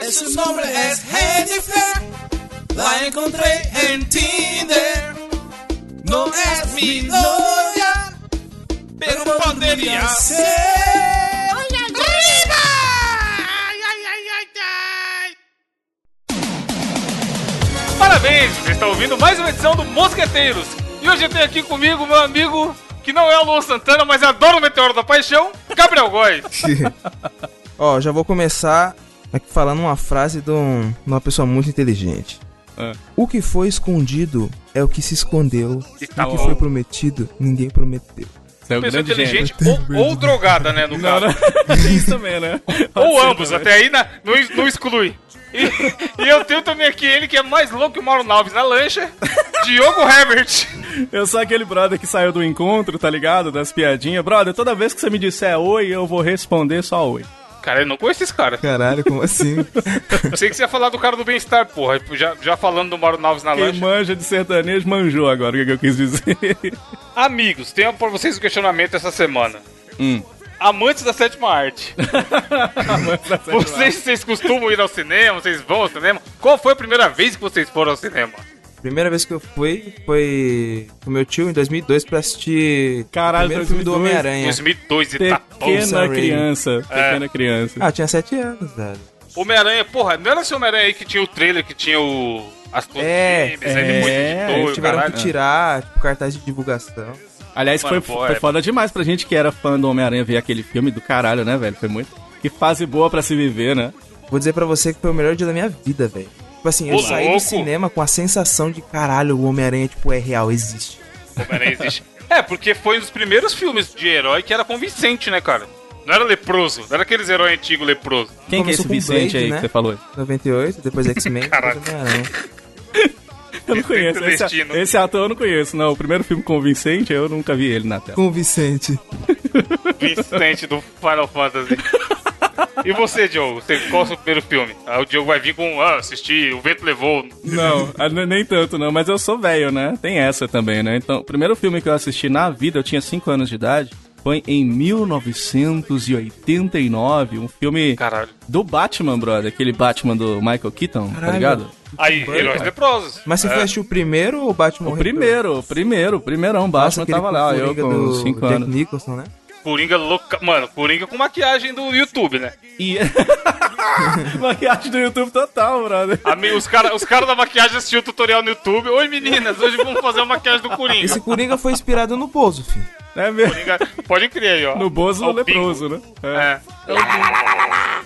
Ese nombre es Jennifer, la encontré en Tinder. No es mi novia, pero podría ser. ¡Arriba! ¡Ay, ay, ay, ay, ay! Parabéns, você está ouvindo mais uma edição do Mosqueteiros. E hoje eu tenho aqui comigo meu amigo, que não é o Luan Santana, mas adora o Meteoro da Paixão, Gabriel Góes. Ó, já vou começar falando uma frase de, um- de uma pessoa muito inteligente. Ah. O que foi escondido é o que se escondeu. E tá o que bom. foi prometido, ninguém prometeu. Você é um Pessoa inteligente ou, ou drogada, né, no Não, caso. não. Tem isso também, né? Ou ambos, também. até aí na- não, não exclui. E, e eu tenho também aqui ele que é mais louco que o Mauro Alves na lancha, Diogo Herbert. Eu sou aquele brother que saiu do encontro, tá ligado? Das piadinhas. Brother, toda vez que você me disser oi, eu vou responder só oi. Cara, eu não conheço esse cara. Caralho, como assim? Pensei que você ia falar do cara do bem-estar, porra. Já, já falando do Mauro Alves na Quem lancha. manja de sertanejo manjou agora o que, que eu quis dizer. Amigos, tenho pra vocês um questionamento essa semana. Hum. Amantes da sétima arte. Vocês, vocês costumam ir ao cinema? Vocês vão ao cinema? Qual foi a primeira vez que vocês foram ao cinema? Primeira vez que eu fui foi com meu tio em 2002 pra assistir Caralho, o primeiro filme do 2002. Homem-Aranha. 2002 e tá. Pequena criança. Pequena criança. Ah, tinha 7 anos, velho. Homem-Aranha, porra, não era esse Homem-Aranha aí que tinha o trailer, que tinha o... As É, depois é, editou, e o Tiveram caralho. que tirar, tipo, cartaz de divulgação. Aliás, Mano, foi, pô, foi é- foda demais pra gente que era fã do Homem-Aranha ver aquele filme do caralho, né, velho? Foi muito. Que fase boa pra se viver, né? Vou dizer pra você que foi o melhor dia da minha vida, velho. Tipo assim, eu saí louco. do cinema com a sensação de caralho, o Homem-Aranha, tipo, é real, existe. Homem-Aranha existe. É, porque foi um dos primeiros filmes de herói que era convincente, né, cara? Não era leproso, não era aqueles heróis antigos leproso. Quem que é esse Começou Vicente Blade, aí né? que você falou? 98, depois X-Men, Caralho. depois Homem-Aranha. Eu não conheço. Esse, Destino. esse ator eu não conheço, não. O primeiro filme com o Vicente, eu nunca vi ele na tela. Com o Vicente. Vicente do Final Fantasy. E você, Diogo? Você, qual é o seu primeiro filme? Ah, o Diogo vai vir com, ah, assisti, O Vento Levou. Não, ah, nem tanto não, mas eu sou velho, né? Tem essa também, né? Então, o primeiro filme que eu assisti na vida, eu tinha 5 anos de idade, foi em 1989, um filme Caralho. do Batman, brother, aquele Batman do Michael Keaton, tá Caralho. ligado? Aí, Heróis Leprosos. Mas você É. foi assistir o primeiro ou o Batman O Retorno? primeiro, o primeiro, o primeirão, Nossa, Batman aquele tava lá, eu com do 5 Jack anos. Nicholson, né? Coringa louca. Mano, Coringa com maquiagem do YouTube, né? E... Maquiagem do YouTube total, brother. Os caras os cara da maquiagem assistiam o tutorial no YouTube. Oi, meninas, hoje vamos fazer uma maquiagem do Coringa. Esse Coringa foi inspirado no Bozo, filho. É mesmo? Coringa- Pode crer aí, ó. No Bozo Ó, o leproso, né? bingo. É.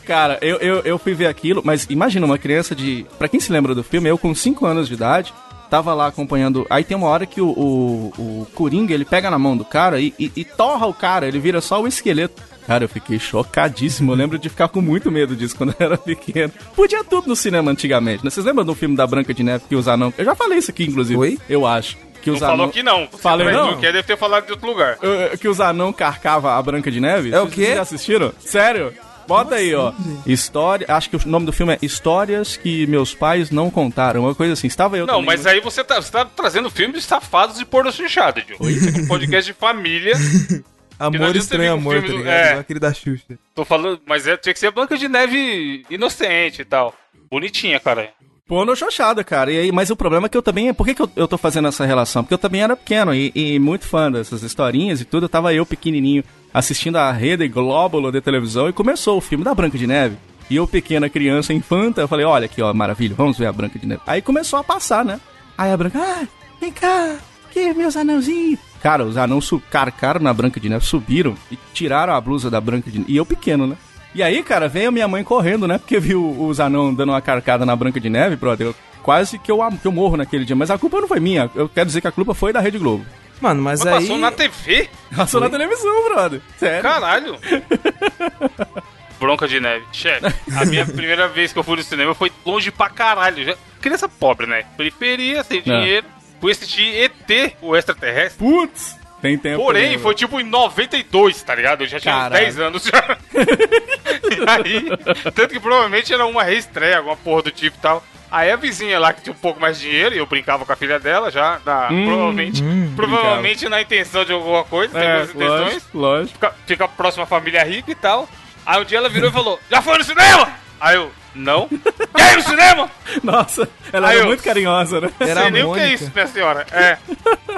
Cara, eu, eu, eu fui ver aquilo, mas imagina uma criança de. Pra quem se lembra do filme, eu com 5 anos de idade, tava lá acompanhando. Aí tem uma hora que o, o, o Coringa ele pega na mão do cara e, e, e torra o cara, ele vira só o esqueleto. Cara, eu fiquei chocadíssimo. Eu lembro de ficar com muito medo disso quando eu era pequeno. Podia tudo no cinema antigamente, né? Vocês lembram do filme da Branca de Neve que os anão. Eu já falei isso aqui, inclusive. Oi? Eu acho. Que Não os falou anão... que não. Você Falei não? quer, deve ter falado de outro lugar. Que os anão carcava a Branca de Neve? É o quê? Vocês já assistiram? Sério? Bota aí, ó. História. Acho que o nome do filme é Histórias que meus pais não contaram. Uma coisa assim. Estava eu Não, também mas no- aí você tá, você tá trazendo filmes safados e porno chanchado, Diogo. Isso aqui é um podcast de família. Amor estranho amor, tá do- ligado? é. Aquele da Xuxa. Tô falando, mas é, tinha que ser a Branca de Neve inocente e tal. Bonitinha, cara. Porno xoxada, cara. E aí, mas o problema é que eu também. Por que, que eu, eu tô fazendo essa relação? Porque eu também era pequeno e, e muito fã dessas historinhas e tudo. Eu tava eu pequenininho assistindo a Rede Glóbulo de televisão e começou o filme da Branca de Neve. E eu, pequena criança, infanta, eu falei: olha aqui, ó, maravilha, vamos ver a Branca de Neve. Aí começou a passar, né? Aí a Branca, ah, vem cá, que meus anãozinhos. Cara, os anãos carcaram na Branca de Neve, subiram e tiraram a blusa da Branca de Neve. E eu pequeno, né? E aí, cara, veio a minha mãe correndo, né? Porque viu os anão dando uma carcada na Branca de Neve, brother. Quase que eu, que eu morro naquele dia. Mas a culpa não foi minha. Eu quero dizer que a culpa foi da Rede Globo. Mano, mas, Mas aí... passou na TV? Passou na televisão, brother. Sério. Caralho. Bronca de neve. Chefe, a minha primeira vez que eu fui no cinema foi longe pra caralho. Já- Criança pobre, né? Periferia, sem dinheiro. Fui assistir ET, o extraterrestre. Putz, tem tempo. Porém, né, foi tipo em 92, tá ligado? Eu já tinha uns Caralho. 10 anos já. e aí, tanto que provavelmente era uma reestreia, alguma porra do tipo e tal. Aí a vizinha lá que tinha um pouco mais de dinheiro, e eu brincava com a filha dela já, na- Hum, provavelmente, provavelmente na intenção de alguma coisa, tem É, boas intenções. lógico, lógico. Fica, fica próxima à família rica e tal. Aí um dia ela virou e falou: Já foi no cinema? Aí eu, Não. Quer ir no cinema? Nossa, ela Aí era eu- muito carinhosa, né? Era sei nem o que é isso, minha senhora. É.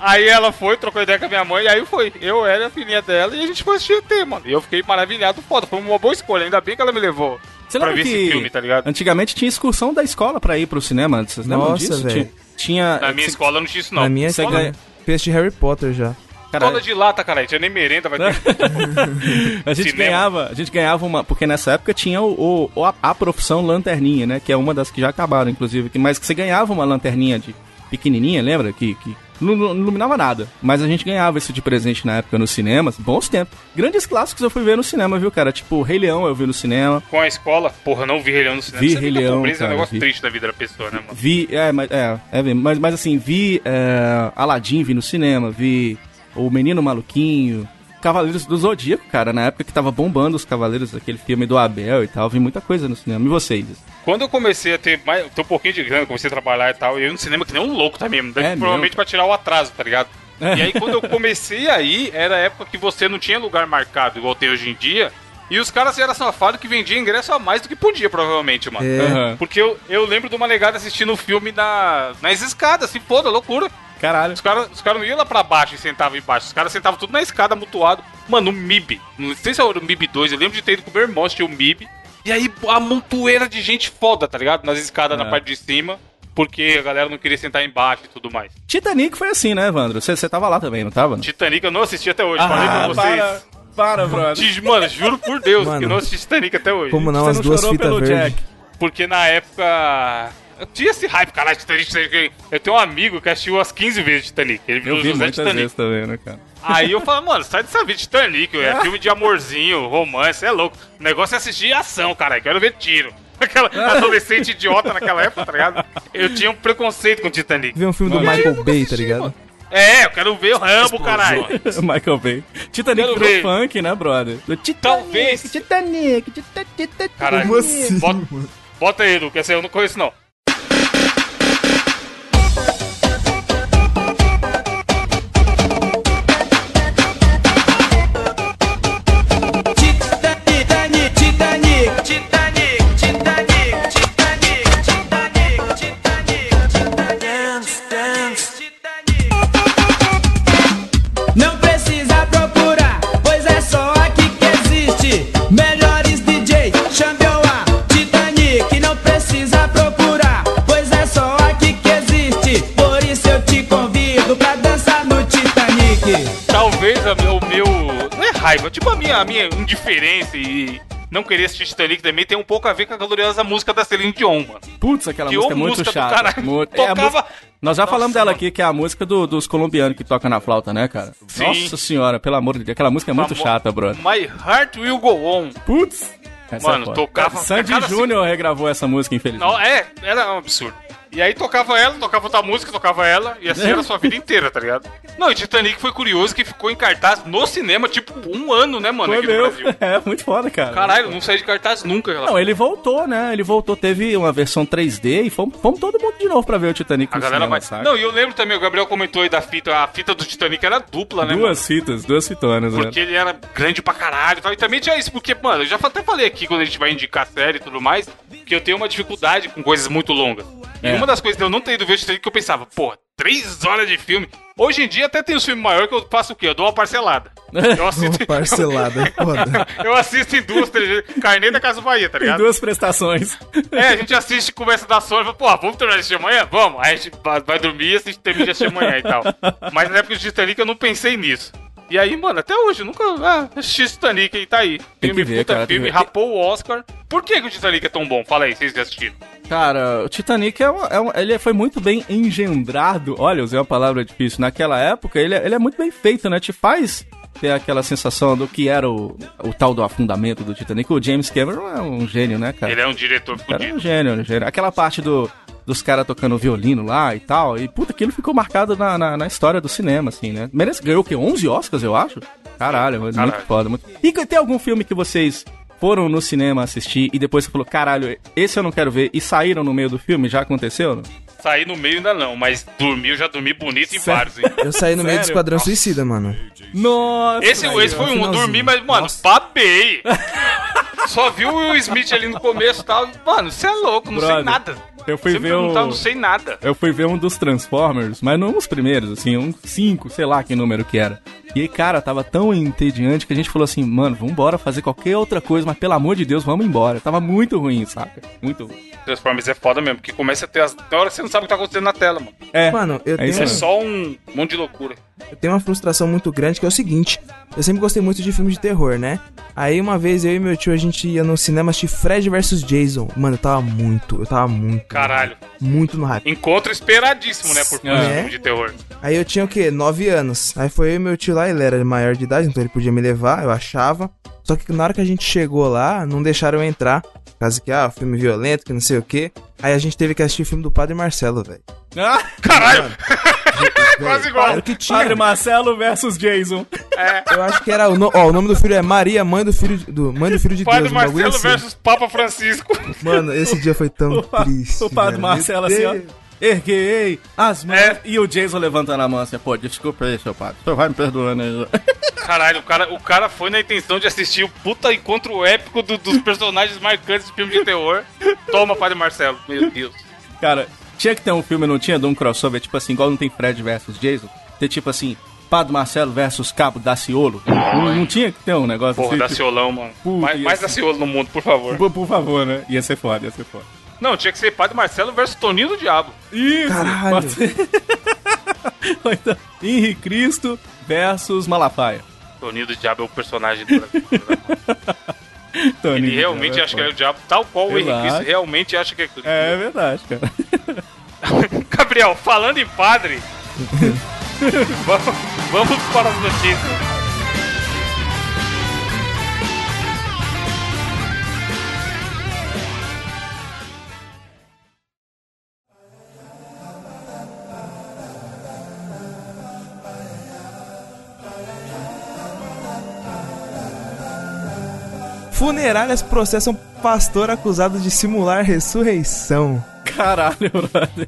Aí ela foi, trocou ideia com a minha mãe, e aí foi. Eu era a filhinha dela e a gente foi assistir ET, mano. E eu fiquei maravilhado, foda. Foi uma boa escolha, ainda bem que ela me levou Você pra lembra ver que esse filme, tá ligado? antigamente tinha excursão da escola pra ir pro cinema? Vocês lembram Nossa, disso? velho. Tinha, tinha Na minha cê- escola não tinha isso, não. Na minha Você escola, ganha- fez de Harry Potter já. Cara, Escola de lata, cara. Tinha nem merenda, vai ter. a gente cinema. ganhava, a gente ganhava uma, porque nessa época tinha o, o- a, a profissão lanterninha, né? Que é uma das que já acabaram, inclusive, que- mas que você ganhava uma lanterninha de pequenininha, lembra? Que, que não, não iluminava nada, mas a gente ganhava isso de presente na época nos cinemas, bons tempos. Grandes clássicos eu fui ver no cinema, viu, cara? Tipo, Rei Leão eu vi no cinema. Com a escola, porra, não vi Rei Leão no cinema. Vi Você Rei Leão, pobreza é cara, um negócio vi. triste da vida da pessoa, né, mano? Vi, é, mas, é, é mas, mas assim, vi é, Aladdin, vi no cinema, vi O Menino Maluquinho, Cavaleiros do Zodíaco, cara, na época que tava bombando os Cavaleiros, aquele filme do Abel e tal, vi muita coisa no cinema. E vocês? Quando eu comecei a ter mais, ter um pouquinho de grana, comecei a trabalhar e tal, eu ia no cinema que nem um louco também, mesmo. É provavelmente mesmo? pra tirar o atraso, tá ligado? É. E aí quando eu comecei aí, era a época que você não tinha lugar marcado, igual tem hoje em dia, e os caras eram safados que vendiam ingresso a mais do que podia, provavelmente, mano. É. Porque eu, eu lembro de uma negada assistindo o filme na, nas escadas, assim, foda, loucura. Caralho. Os caras os cara não iam lá pra baixo e sentavam embaixo. Os caras sentavam tudo na escada, mutuado. Mano, o MIB. Não sei se era o MIB 2. Eu lembro de ter ido com o meu irmão assistir o MIB. E aí, a montoeira de gente foda, tá ligado? Nas escadas É. na parte de cima. Porque a galera não queria sentar embaixo e tudo mais. Titanic foi assim, né, Evandro? Você você tava lá também, não tava? Titanic eu não assisti até hoje. Falei pra vocês. para, para, brother. Mano, juro por Deus Mano. que eu não assisti Titanic até hoje. Como não, Você as não duas chorou fitas verdes. Jack? Porque na época. Eu tinha esse hype, caralho, Titanic, Titanic. Eu tenho um amigo que assistiu umas 15 vezes Titanic. Ele viu Eu os vi José muitas Titanic. vezes também, né, cara? Aí eu falo, mano, sai dessa vida de Titanic, é filme de amorzinho, romance, é louco. O negócio é assistir ação, cara, quero ver tiro. Aquela adolescente idiota naquela época, tá ligado? Eu tinha um preconceito com Titanic. Ver um filme do Mano, Michael nunca Bay, assisti, tá ligado? mano. É, eu quero ver o Rambo, caralho. Michael Bay. Titanic Quero virou ver. funk, né, brother? Do Titanic, Talvez. Titanic, Titanic, Titanic. Caralho. Como assim, Bota, bota aí, Lu, que essa eu não conheço, não. Raiva, tipo a minha, a minha indiferença e não querer assistir Titanic também tem um pouco a ver com a gloriosa música da Celine Dion, mano. Putz, aquela Que música é muito música chata. é Tocava- música- Nós já Nossa, falamos dela mano. aqui, que é a música do- dos colombianos que toca na flauta, né, cara? Sim. Nossa senhora, pelo amor de Deus, aquela música é muito chata, brother. My Heart Will Go On. Putz! Essa Mano, é tocava- Sandy cada Júnior regravou essa música, infelizmente. Não, é, era um absurdo. E aí tocava ela, tocava outra música, tocava ela, e assim era a sua vida inteira, tá ligado? Não, e Titanic foi curioso que ficou em cartaz no cinema, tipo, um ano, né, mano, Foi aqui no meu. Brasil. É, muito foda, cara. Caralho, não saí de cartaz nunca. Ela... Não, ele voltou, né? Ele voltou, teve uma versão 3D e fomos, fomos todo mundo de novo pra ver o Titanic A no galera cinema, vai. saca? Não, e eu lembro também, o Gabriel comentou aí da fita, a fita do Titanic era dupla, né? Duas fitas, duas fitonas, mano? né? Porque ele era grande pra caralho e tal. E também tinha isso, porque, mano, eu já até falei aqui quando a gente vai indicar série e tudo mais, que eu tenho uma dificuldade com coisas muito longas. E É. uma das coisas de eu não ter ido ver o Titanic que eu pensava, porra, três horas de filme. Hoje em dia até tem os filmes maiores que eu faço o quê? Eu dou uma parcelada. Eu assisto, Uma parcelada, é foda. eu assisto em duas, três vezes. Carnê da Casa Bahia, tá ligado? duas prestações. É, a gente assiste, começa a dar sono e fala, porra, vamos terminar de assistir amanhã? Vamos. Aí a gente vai dormir e assiste, termina de assistir amanhã e tal. Mas na época de Titanic eu não pensei nisso. E aí, mano, até hoje, nunca ah, assisti Titanic e tá aí. Tem Filme que ver, puta cara, filme, rapou o Oscar. Por que, que o Titanic é tão bom? Fala aí, vocês já assistiram. Cara, o Titanic é, uma- é uma- ele foi muito bem engendrado. Olha, eu usei uma palavra difícil. Naquela época, ele, é- ele é muito bem feito, né? Te faz ter aquela sensação do que era o, o tal do afundamento do Titanic. O James Cameron é um gênio, né, cara? Ele é um diretor O cara é fudido. um gênio, um gênio. Aquela parte do, dos caras tocando violino lá e tal. E puta, aquilo ficou marcado na, na, na história do cinema, assim, né? Merece, ganhou o quê? 11 Oscars, eu acho? Caralho, muito Caralho. foda. Muito... E tem algum filme que vocês foram no cinema assistir e depois você falou, caralho, esse eu não quero ver, e saíram no meio do filme? Já aconteceu? Não? Saí no meio ainda não, mas dormi, eu já dormi bonito em Sério? vários, hein? Eu saí no meio do? Esquadrão Suicida, mano. Nossa! Esse, esse foi um, dormi, mas, mano, babei. Só viu o Will Smith ali no começo e tal. Mano, você é louco, não sei Brother, nada. eu fui me ver perguntar, não sei nada. Eu fui ver um dos Transformers, mas não os primeiros, assim, um 5, sei lá que número que era. E aí, cara, tava tão entediante que a gente falou assim, mano, vambora fazer qualquer outra coisa, mas pelo amor de Deus, vamos embora. Tava muito ruim, saca? Muito ruim. Transformers é foda mesmo, porque começa a ter as. Tem hora que você não sabe o que tá acontecendo na tela, mano. É, Mano, eu é tenho, isso É só um monte de loucura. eu tenho uma frustração muito grande que é o seguinte: eu sempre gostei muito de filmes de terror, né? Aí uma vez eu e meu tio a gente ia no cinema assistir Fred vs Jason. Mano, eu tava muito, eu tava muito. Caralho. Muito no hype. Encontro esperadíssimo, né? Por É. filme de terror. Aí eu tinha o quê? 9 anos. Aí foi eu e meu tio lá, ele era maior de idade, então ele podia me levar, eu achava. Só que na hora que a gente chegou lá, não deixaram eu entrar. Por causa que, ah, filme violento, que não sei o quê. Aí a gente teve que assistir o filme do Padre Marcelo, velho. Ah, Caralho! Quase igual. Era o que tinha. Padre Marcelo versus Jason. Eu acho que era o, no... Ó, o nome do filho é Maria, mãe do filho de, do mãe do filho de Padre Deus, bagulho Marcelo assim. versus Papa Francisco. Mano, esse dia foi tão O, triste. o Padre velho. Marcelo Meu assim, ó. Erguei as mãos. É. E o Jason levantando a mão assim, pô, desculpa aí, seu padre. Senhor vai me perdoando aí. Caralho, o cara, o cara foi na intenção de assistir o puta encontro épico do- dos personagens marcantes de filme de terror. Toma, Padre Marcelo. Meu Deus. Cara, tinha que ter um filme, não tinha? De um crossover, tipo assim, igual não tem Fred versus Jason. Ter tipo assim, Padre Marcelo versus Cabo Daciolo. Não, não tinha que ter um negócio Porra, assim? Daciolão, mano. Puta, mais mais Daciolo no mundo, por favor. Por, por favor, né? Ia ser foda, ia ser foda. Não, tinha que ser Padre Marcelo versus Toninho do Diabo. Isso! Caralho. então, Henri Cristo versus Malafaia. Toninho do Diabo é o personagem do. Toninho, Ele realmente cara, acha que é o diabo, tal qual o Eu Henrique Cristo acho. realmente acha que é. É verdade, cara. Gabriel, falando em padre. vamos, vamos para as notícias. Funerárias processam pastor acusado de simular ressurreição. Caralho, brother.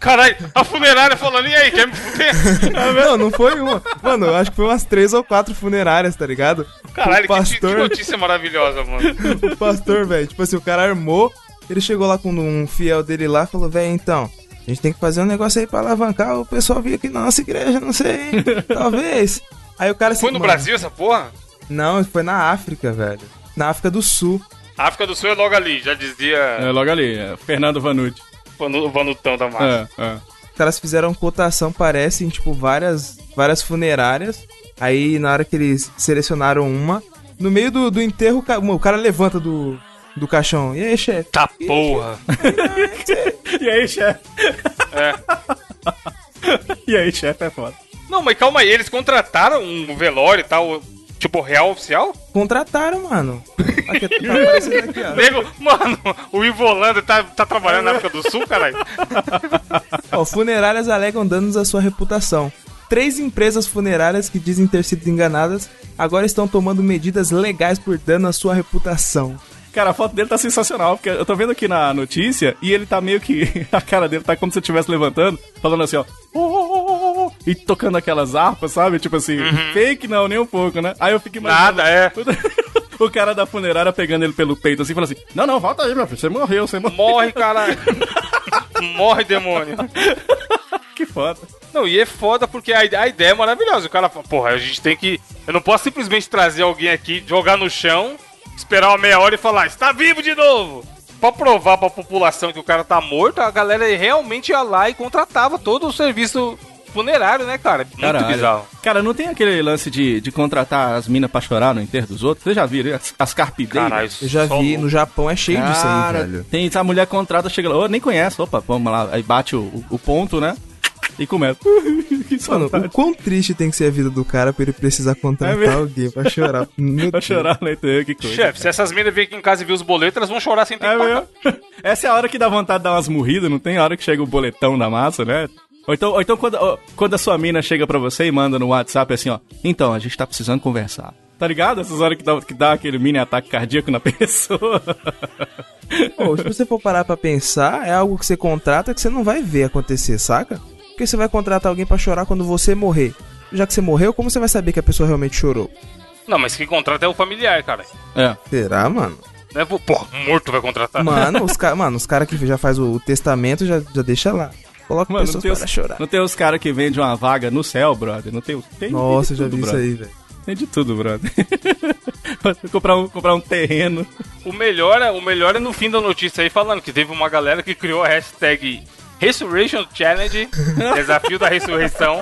Caralho, a funerária falando, e aí, quer me fuder? Não, não foi uma. Mano, eu acho que foi umas três ou quatro funerárias, tá ligado? Caralho, o que, que pastor, notícia maravilhosa, mano. o pastor, velho, tipo assim, o cara armou, ele chegou lá com um fiel dele lá e falou, velho, então, a gente tem que fazer um negócio aí pra alavancar o pessoal vir aqui na nossa igreja, não sei, hein? talvez. Aí o cara Foi no mano, Brasil essa porra? Não, foi na África, velho. Na África do Sul. A África do Sul é logo ali, já dizia É, logo ali, é, Fernando Vanucci. o Vanutão da massa. É, é. Os caras fizeram cotação, parece, em tipo várias, várias funerárias. Aí na hora que eles selecionaram uma, no meio do, do enterro, o ca- o cara levanta do, do caixão. E aí, chefe? Tá porra. E aí, chefe? É. E aí, chefe é foda. Não, mas calma aí, eles contrataram um velório e tal, tipo real oficial? Contrataram, mano. Aqui, tá aparecendo aqui, ó. Nego, mano, o Ivolanda tá, tá trabalhando na África do Sul, caralho. Ó, funerárias alegam danos à sua reputação. Três empresas funerárias que dizem ter sido enganadas agora estão tomando medidas legais por dano à sua reputação. Cara, a foto dele tá sensacional, porque eu tô vendo aqui na notícia e ele tá meio que. A cara dele tá como se ele estivesse levantando, falando assim, ó. "Oh, oh, oh, oh", e tocando aquelas harpas, sabe? Tipo assim, fake não, nem um pouco, né? Aí eu fico imaginando. Nada, é. O cara da funerária pegando ele pelo peito assim, falando assim: Não, não, volta aí, meu filho, você morreu, você morreu. Morre, caralho. Morre, demônio. Que foda. Não, e é foda porque a, a ideia é maravilhosa. O cara fala, porra, a gente tem que. Eu não posso simplesmente trazer alguém aqui, jogar no chão, esperar uma meia hora e falar, está vivo de novo! Pra provar pra população que o cara tá morto, a galera realmente ia lá e contratava todo o serviço funerário, né, cara? Muito bizarro. Cara, não tem aquele lance de, de contratar as minas pra chorar no enterro dos outros? Vocês já viram as, as carpideiras? Caralho, Eu já vi, louco. no Japão é cheio disso aí, Cara, velho. tem a mulher contrata, chega lá, ô, nem conhece, opa, vamos lá, aí bate o, o, ponto, né? E começa. Mano, o quão triste tem que ser a vida do cara pra ele precisar contratar É alguém pra chorar. Meu Pra chorar no enterro, que coisa. Chefe, se essas minas virem aqui em casa e ver os boletos, elas vão chorar sem ter É que pagar. mesmo? Essa é a hora que dá vontade de dar umas morridas, não tem a hora que chega o boletão da massa, né? Ou então, ou então quando, ó, quando a sua mina chega pra você e manda no WhatsApp assim, ó. Então, a gente tá precisando conversar. Tá ligado? Essas horas que dá, que dá aquele mini ataque cardíaco na pessoa. Pô, se você for parar pra pensar, é algo que você contrata que você não vai ver acontecer, saca? Porque você vai contratar alguém pra chorar quando você morrer. Já que você morreu, como você vai saber que a pessoa realmente chorou? Não, mas quem contrata é o familiar, cara. É. Será, mano? Não é, porra, morto vai contratar. Mano, os caras mano, os cara que já faz o, o testamento já, já deixa lá. Coloca Mano, não pessoas tem, para os, chorar. não tem os caras que vendem uma vaga no céu, brother. Não tem, tem Nossa, tem já vi tudo, isso brother. aí, velho. Tem de tudo, brother. comprar, um, comprar um terreno. O melhor, é, o melhor é no fim da notícia aí falando que teve uma galera que criou a hashtag Resurrection Challenge, desafio da ressurreição,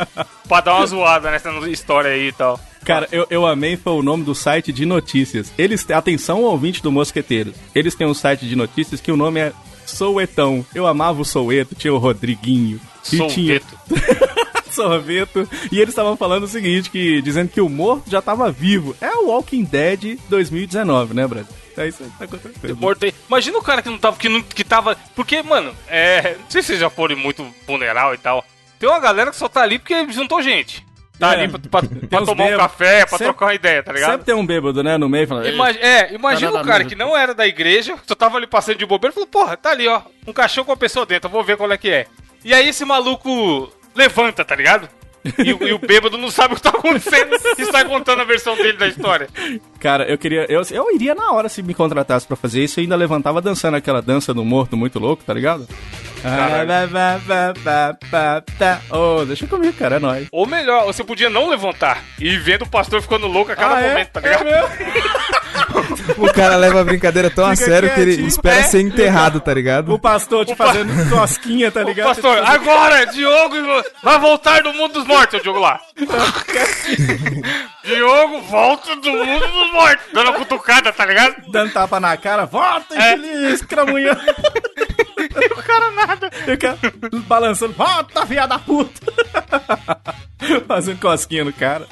pra dar uma zoada nessa história aí e tal. Cara, eu, eu amei foi o nome do site de notícias. Eles atenção ouvinte do Mosqueteiro. Eles têm um site de notícias que o nome é Souetão. Eu amava o Soueto, tinha o Rodriguinho. E tinha sorveto. E eles estavam falando o seguinte, que dizendo que o morto já tava vivo. É o Walking Dead 2019, né, Brad? É isso aí que tá acontecendo. Morto aí. Imagina o cara que não tava. Que, não, que tava. Porque, mano, é. Não sei se vocês já foram muito funeral e tal. Tem uma galera que só tá ali porque juntou gente. Tá É. ali pra, pra- pra tomar um bêbados. café, pra Sempre- trocar uma ideia, tá ligado? Sempre tem um bêbado, né, no meio, falando... Ima- é, imagina Tá um cara que não era da igreja, só tava ali passando de bobeira e falou, porra, tá ali, ó, um caixão com a pessoa dentro, eu vou ver qual é que é. E aí esse maluco levanta, tá ligado? E, o- e o bêbado não sabe o que tá acontecendo e sai contando a versão dele da história. Cara, eu queria. Eu, eu iria na hora se me contratasse pra fazer isso e ainda levantava dançando aquela dança do morto muito louco, tá ligado? Ô, deixa comigo, cara, é nóis. Ou melhor, você podia não levantar e vendo o pastor ficando louco a cada Ah, é? momento, tá ligado? É? O cara leva a brincadeira tão a Fica sério que ele espera É. ser enterrado, tá ligado? O pastor te O pa- fazendo cosquinha, tá Ô, ligado? pastor, agora, Diogo vai voltar do mundo dos mortos, o Diogo lá. Diogo, volta do mundo dos mortos. Dando uma cutucada, tá ligado? Dando tapa na cara, volta, É. infeliz, cramunhão. O cara nada. Fica balançando, volta, filha da puta. Fazendo cosquinha no cara.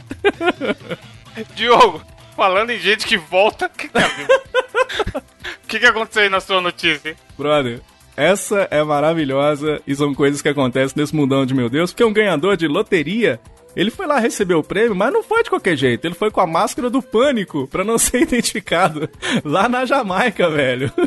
Diogo, falando em gente que volta, o que, que, é? O que, que aconteceu aí na sua notícia? Brother, essa é maravilhosa e são coisas que acontecem nesse mundão de meu Deus, porque um ganhador de loteria, ele foi lá receber o prêmio, mas não foi de qualquer jeito, ele foi com a máscara do pânico pra não ser identificado lá na Jamaica, velho.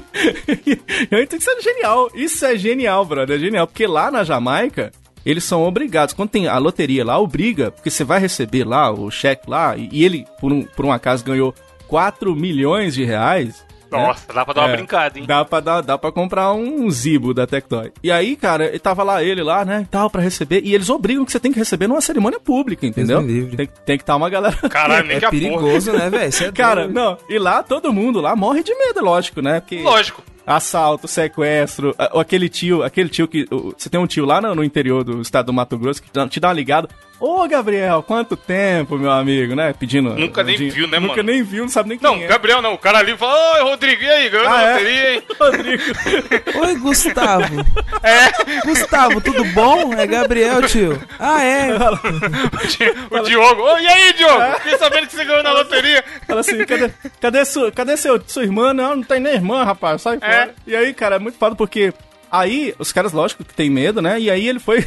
Então isso é genial, isso é genial, brother, é genial, porque lá na Jamaica eles são obrigados. Quando tem a loteria lá, obriga, porque você vai receber lá o cheque lá, e, e ele, por um, por um acaso, ganhou 4 milhões de reais. né? Nossa, dá pra dar uma É, brincada, hein? Dá pra, dar, dá pra comprar um Zibo da Tectoy. E aí, cara, tava lá, ele lá, né, e tal, pra receber. E eles obrigam que você tem que receber numa cerimônia pública, entendeu? Tem, tem que estar uma galera... Caralho, nem É que a porra. perigoso, né, velho? É Cara, doido. não, e lá todo mundo lá morre de medo, lógico, né? Porque Lógico. Assalto, sequestro, aquele tio, aquele tio que. Você tem um tio lá no, no interior do estado do Mato Grosso que te dá uma ligada. Ô, Gabriel, quanto tempo, meu amigo, né? Pedindo. Nunca nem viu, né, Nunca mano? nem viu, não sabe nem quem Não, é. Gabriel não. O cara ali fala, oi, Rodrigo, e aí, ganhou Ah, é? loteria, hein? Rodrigo. Oi, Gustavo. É, Gustavo, tudo bom? É Gabriel, tio. Ah, é. o Diogo. Ô, e aí, Diogo? É. Fiquei sabendo que você ganhou na loteria. Fala assim, cadê, cadê, sua, cadê seu, sua irmã? Não, não tem nem irmã, rapaz, sai fora. E aí, cara, é muito foda porque aí os caras, lógico, que tem medo, né? E aí ele foi,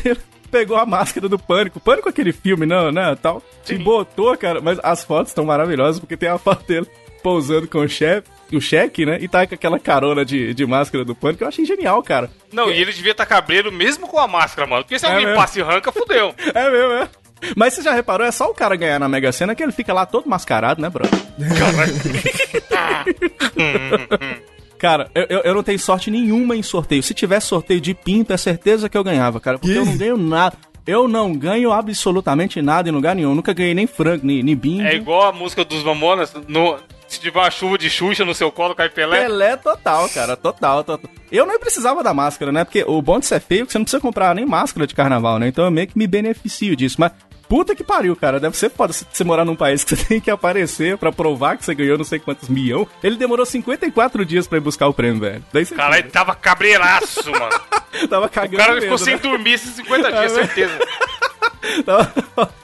pegou a máscara do Pânico. Pânico é aquele filme, não, né, tal. E botou, cara, mas as fotos estão maravilhosas porque tem a foto dele pousando com o chefe, o cheque, né? E tá com aquela carona de, de máscara do Pânico. Eu achei genial, cara. Não, e ele devia estar cabreiro mesmo com a máscara, mano. Porque se É alguém mesmo. passa e arranca, fudeu. É mesmo, é. Mas você já reparou, é só o cara ganhar na Mega Sena que ele fica lá todo mascarado, né, brother? Cara, eu, eu, eu não tenho sorte nenhuma em sorteio. Se tivesse sorteio de pinto, é certeza que eu ganhava, cara. Porque eu não ganho nada. Eu não ganho absolutamente nada em lugar nenhum. Eu nunca ganhei nem frango, nem, nem bingo. É igual a música dos Mamonas. No, se tiver uma chuva de Xuxa no seu colo, cai Pelé. Pelé total, cara. Total, total. Eu não precisava da máscara, né? Porque o bom de ser feio é que você não precisa comprar nem máscara de carnaval, né? Então eu meio que me beneficio disso. Mas puta que pariu, cara. Deve ser foda se você morar num país que você tem que aparecer pra provar que você ganhou não sei quantos milhão. Ele demorou 54 dias pra ir buscar o prêmio, velho. Daí você Caralho, ele tava cabreiraço, mano. tava O cagando. cara de ficou medo, sem né? dormir esses 50 dias, certeza.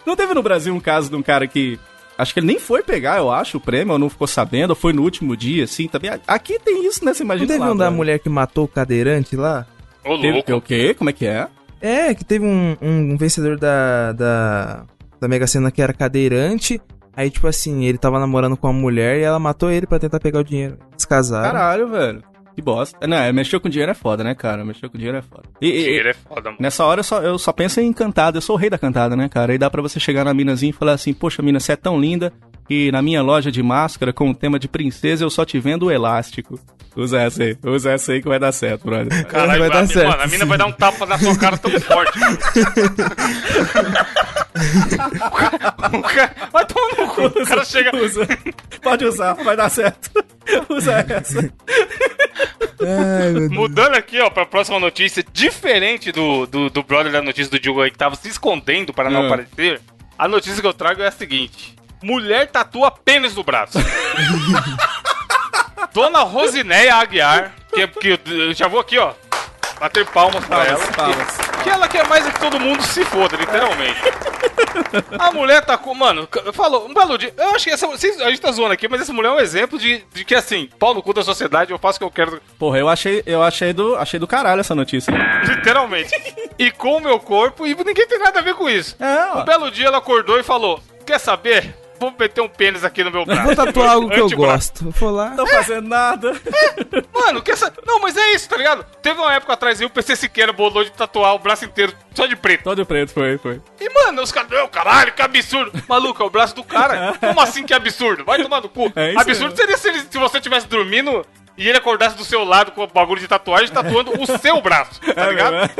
Não teve no Brasil um caso de um cara que. Acho que ele nem foi pegar, eu acho, o prêmio, ou não ficou sabendo, ou foi no último dia, assim, também. Aqui tem isso, né? Você Não imagina teve lá, um da mulher que matou o cadeirante lá? Ô, Teve, louco. o quê? Como é que é? É, que teve um, um vencedor da, da, da Mega Sena que era cadeirante. Aí, tipo assim, ele tava namorando com uma mulher e ela matou ele pra tentar pegar o dinheiro. Eles casaram. Caralho, velho. Que bosta. Não, é, mexer com dinheiro é foda, né, cara? Mexer com dinheiro é foda. E, e- Dinheiro é foda, mano. nessa hora eu só, eu só penso em cantada. Eu sou o rei da cantada, né, cara? Aí dá pra você chegar na minazinha e falar assim, poxa, mina, você é tão linda, E na minha loja de máscara com o tema de princesa eu só te vendo o elástico. Usa essa aí, usa essa aí que vai dar certo, brother. Caralho, Vai dar a, certo, Mano, a mina vai dar um tapa na sua cara tão forte. o cara, vai tomar no cu. O cara chega. Usa. Pode usar, vai dar certo. Usa essa. Ai, meu Deus. Mudando aqui, ó, pra próxima notícia, diferente do, do, do brother da notícia do Diogo aí que tava se escondendo para não Ah. aparecer, a notícia que eu trago é a seguinte: mulher tatua pênis no braço. Dona Rosinéia Aguiar, que, que eu- já vou aqui, ó, bater palmas pra ela. Palmas. Que ela quer mais é que todo mundo se foda, literalmente. A mulher tá com. Mano, falou, um belo dia. Eu acho que essa. a gente tá zoando aqui, mas essa mulher é um exemplo de, de que, assim, pau no cu da sociedade, eu faço o que eu quero, Porra, eu achei, eu achei do, achei do caralho essa notícia. literalmente. E com o meu corpo, e ninguém tem nada a ver com isso. É. Um belo dia ela acordou e falou: Quer saber? Vou meter um pênis aqui no meu braço. Vou tatuar algo que eu gosto. Vou lá. Não tô fazendo nada. Mano, que essa. Não, mas é isso, tá ligado? Teve uma época atrás aí, o PC Siqueira bolou de tatuar o braço inteiro só de preto. Todo preto foi, foi. E, mano, os caras, "Não, caralho, que absurdo. Maluco, é o braço do cara. Como assim que é absurdo? Vai tomar no cu. É isso absurdo mesmo. seria se, ele- se você estivesse dormindo e ele acordasse do seu lado com o bagulho de tatuagem tatuando o seu braço, tá É ligado?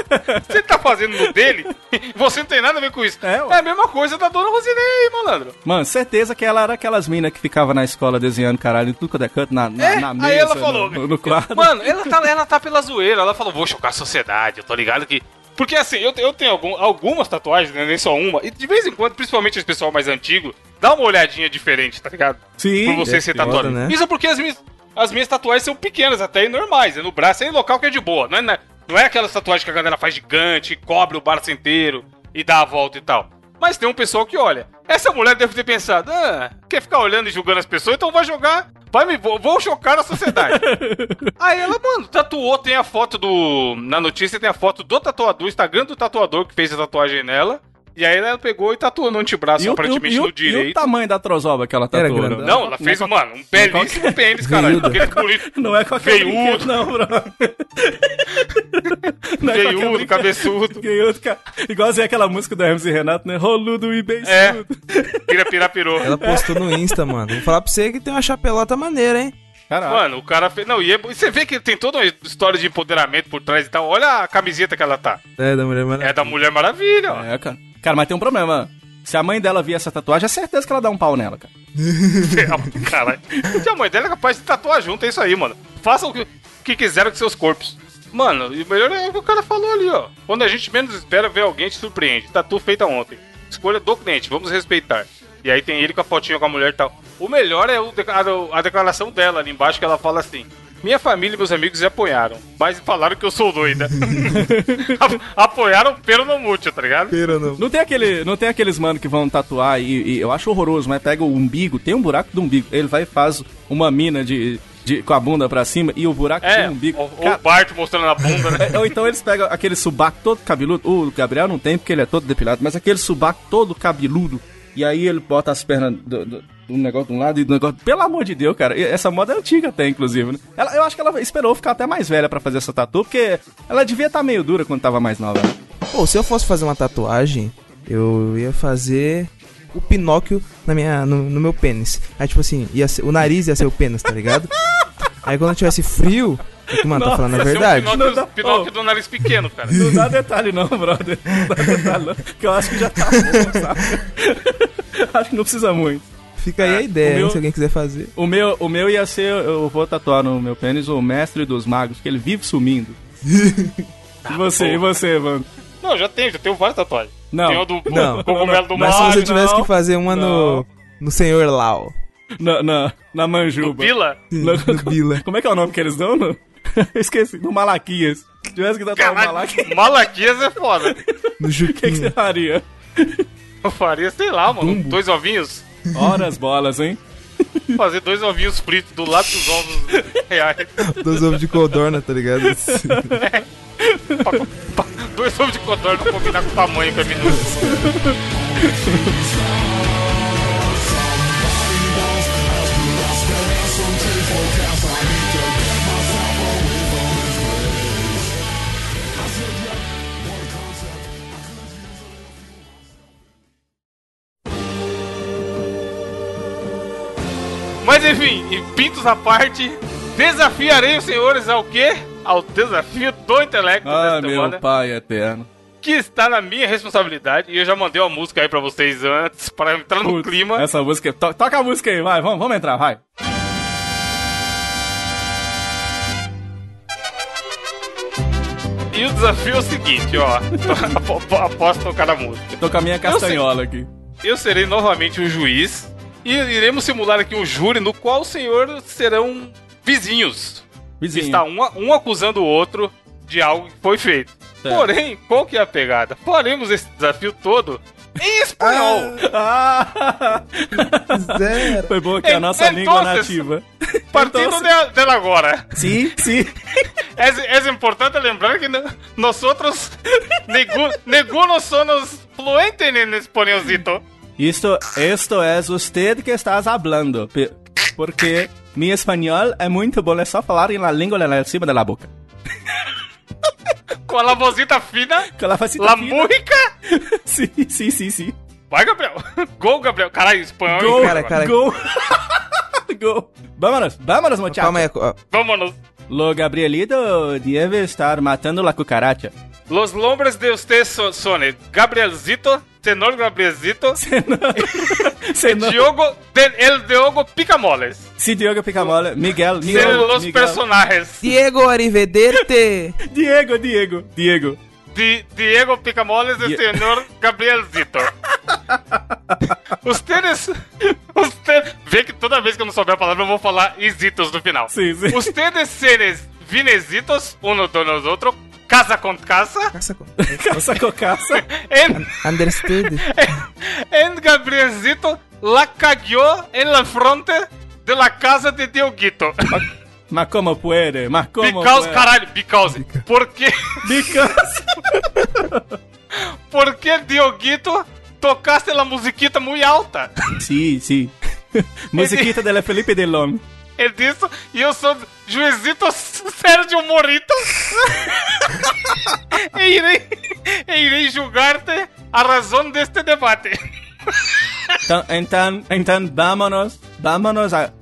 ele tá fazendo no dele, você não tem nada a ver com isso. É, É, a mesma coisa da dona Rosinei, malandro. Mano, certeza que ela era aquelas minas que ficava na escola desenhando caralho em tudo quanto é canto, na, na, É, na aí mesa, ela falou. no, no quadro. Mano, ela tá, ela tá pela zoeira. Ela falou, vou chocar a sociedade. Eu tô ligado que. Porque assim, eu, eu tenho algum- algumas tatuagens, né, nem só uma. E de vez em quando, principalmente esse pessoal mais antigo, dá uma olhadinha diferente, tá ligado? Sim, Por você é ser tatuado. né? Isso é porque as minhas, as minhas tatuagens são pequenas, até e normais. É no braço, é em local que é de boa. Não é, na- não é aquelas tatuagens que a galera faz gigante, cobre o braço inteiro e dá a volta e tal. Mas tem um pessoal que olha. Essa mulher deve ter pensado, ah, quer ficar olhando e julgando as pessoas, então vai jogar. Vai me. Vou, vou chocar a sociedade. Aí ela, mano, tatuou, tem a foto do. Na notícia tem a foto do tatuador, o Instagram do tatuador que fez a tatuagem nela. E aí ela pegou e tatuou no antebraço, E o, aparentemente e o- no e o direito. tamanho da trozoba que ela Era tatuou? grandão. Não, ela fez, mano, um belíssimo pênis, caralho. Aquele bonito. Não é qualquer Veiudo. não, bro. Não é qualquer Veiudo, cabeçudo. Veiudo, cara. Igualzinho aquela música do Hermes e Renato, né? Roludo e beiçudo. É. Pira, pira, pirou. Ela postou no Insta, mano. Vou falar pra você que tem uma chapelota maneira, hein? Caralho. Mano, o cara fez. Não, e, é- e você vê que tem toda uma história de empoderamento por trás e tal. Olha a camiseta que ela tá. É, da Mulher É Maravilha. da Mulher Maravilha, ó. É, cara. Cara, mas tem um problema. Se a mãe dela via essa tatuagem, é certeza que ela dá um pau nela, cara. Caralho. A mãe dela é capaz de tatuar junto, é isso aí, mano. Façam o que, que quiseram com seus corpos. Mano, e o melhor é o que o cara falou ali, ó. Quando a gente menos espera, ver alguém te surpreende. Tatu feita ontem. Escolha do cliente, vamos respeitar. E aí tem ele com a fotinha com a mulher e tal. O melhor é a declaração dela ali embaixo, que ela fala assim. Minha família e meus amigos me apoiaram, mas falaram que eu sou doida. Apoiaram pelo no mútil, tá ligado? Pera, não. Não tem, aquele, não tem aqueles mano que vão tatuar e, e eu acho horroroso, mas pega o umbigo, tem um buraco do umbigo. Ele vai e faz uma mina de, de, com a bunda pra cima e o buraco É, do umbigo. o, Cara, o Bart mostrando a bunda, né? É, Ou então eles pegam aquele subaco todo cabeludo. O Gabriel não tem porque ele é todo depilado, mas aquele subaco todo cabeludo. E aí ele bota as pernas do, do- um negócio de um lado e do negócio. Pelo amor de Deus, cara. Essa moda é antiga até, inclusive, né? Ela, eu acho que ela esperou ficar até mais velha pra fazer essa tatu, porque ela devia estar meio dura quando tava mais nova. né? Pô, se eu fosse fazer uma tatuagem, eu ia fazer o Pinóquio na minha, no, no meu pênis. Aí, tipo assim, ia ser- o nariz ia ser o pênis, tá ligado? Aí quando eu tivesse frio, é que, mano, tá falando a ser verdade. Um Pinóquio, Não dá- Pinóquio Oh. do nariz pequeno, cara. Não dá detalhe não, brother. Não dá detalhe não. Que eu acho que já tá bom, sabe? acho que não precisa muito. Fica aí a ideia, o hein, meu- se alguém quiser fazer. O meu, o meu ia ser, eu vou tatuar no meu pênis o mestre dos magos, que ele vive sumindo. e você, e você, mano? Não, já tenho, já tenho várias tatuagens. Não. Tem o do Não. cogumelo do Mas se você tivesse não, que fazer uma no, no Senhor Lau, Na, na, na manjuba. Vila. no, no Bila. Como é que é o nome que eles dão? No... Esqueci, no Malaquias. Se tivesse que tatuar o Malaquias, Malaquias é foda. No o que, que você Juquinha. faria? Eu faria, sei lá, mano, dois ovinhos. Horas bolas, hein? Fazer dois ovinhos fritos do lado dos ovos reais. Dois ovos de codorna, tá ligado? Pa- pa- dois ovos de codorna pra combinar com o tamanho que é minúsculo. Mas enfim, e pintos à parte, desafiarei os senhores ao quê? Ao desafio do intelecto Ah, desta meu banda, pai eterno. que está na minha responsabilidade. E eu já mandei uma música aí pra vocês antes, para entrar no Putz, clima. Essa música. to- toca a música aí, vai, vamos, vamos entrar, vai. E o desafio é o seguinte, ó. Apo- Após tocar a música. Tô com a minha castanhola aqui. Eu serei novamente o juiz e iremos simular aqui um júri no qual os senhores serão vizinhos. Vizinho. Está um, um acusando o outro de algo que foi feito. Certo. Porém, qual que é a pegada? Faremos esse desafio todo em espanhol. Ah! Zero. Foi bom que é a nossa língua entonces- nativa. Partindo de, de agora. Sim, sim. É, é importante lembrar que no- nosotros ninguno, somos fluentes en espanholzito. Isto, esto es usted que estás hablando. Porque mi espanhol é muito bom, é só falar em la língua lá em cima da boca. Com a vozita fina, Com a facita la fina. música. Sim, sim, sim, sim. Vai, Gabriel. Gol, Gabriel. Caralho, espanhol. Go, cara, cara. go. go. Vámonos, vámonos, muchachos. Calma aí. Vámonos. Lo Gabrielito debe estar matando la cucaracha. Los nombres de ustedes son, son el Gabrielzito, Tenor Gabrielzito, Senão- Diogo, el Diogo Picamoles. Sí, Diogo Picamola, Miguel, Miguel, los Miguel. personajes. Diego Arrivederte. Diego, Diego, Diego. Di- Diego Picamoles y Die- Tenor Gabrielzito. Ustedes. Usted, vê que toda vez que eu não souber a palavra, eu vou falar isitos no final. Sim, sim. Ustedes seres vinesitos, uno de nosotros, casa con casa, Caça com... Caça com caça. en, Understood. en Gabrielzito la cagó en la frente de la casa de Dioguito. Mas como puede, mas como Because, puede. caralho, because. Porque, Because. porque Dioguito tocaste la musiquita muy alta. Sí, sí. Musiquita de la Felipe Delon. É disso, e eu sou juizito Sérgio Morito. e, irei, e irei julgar-te a razão deste debate. Então, então, então, vámonos, vámonos a,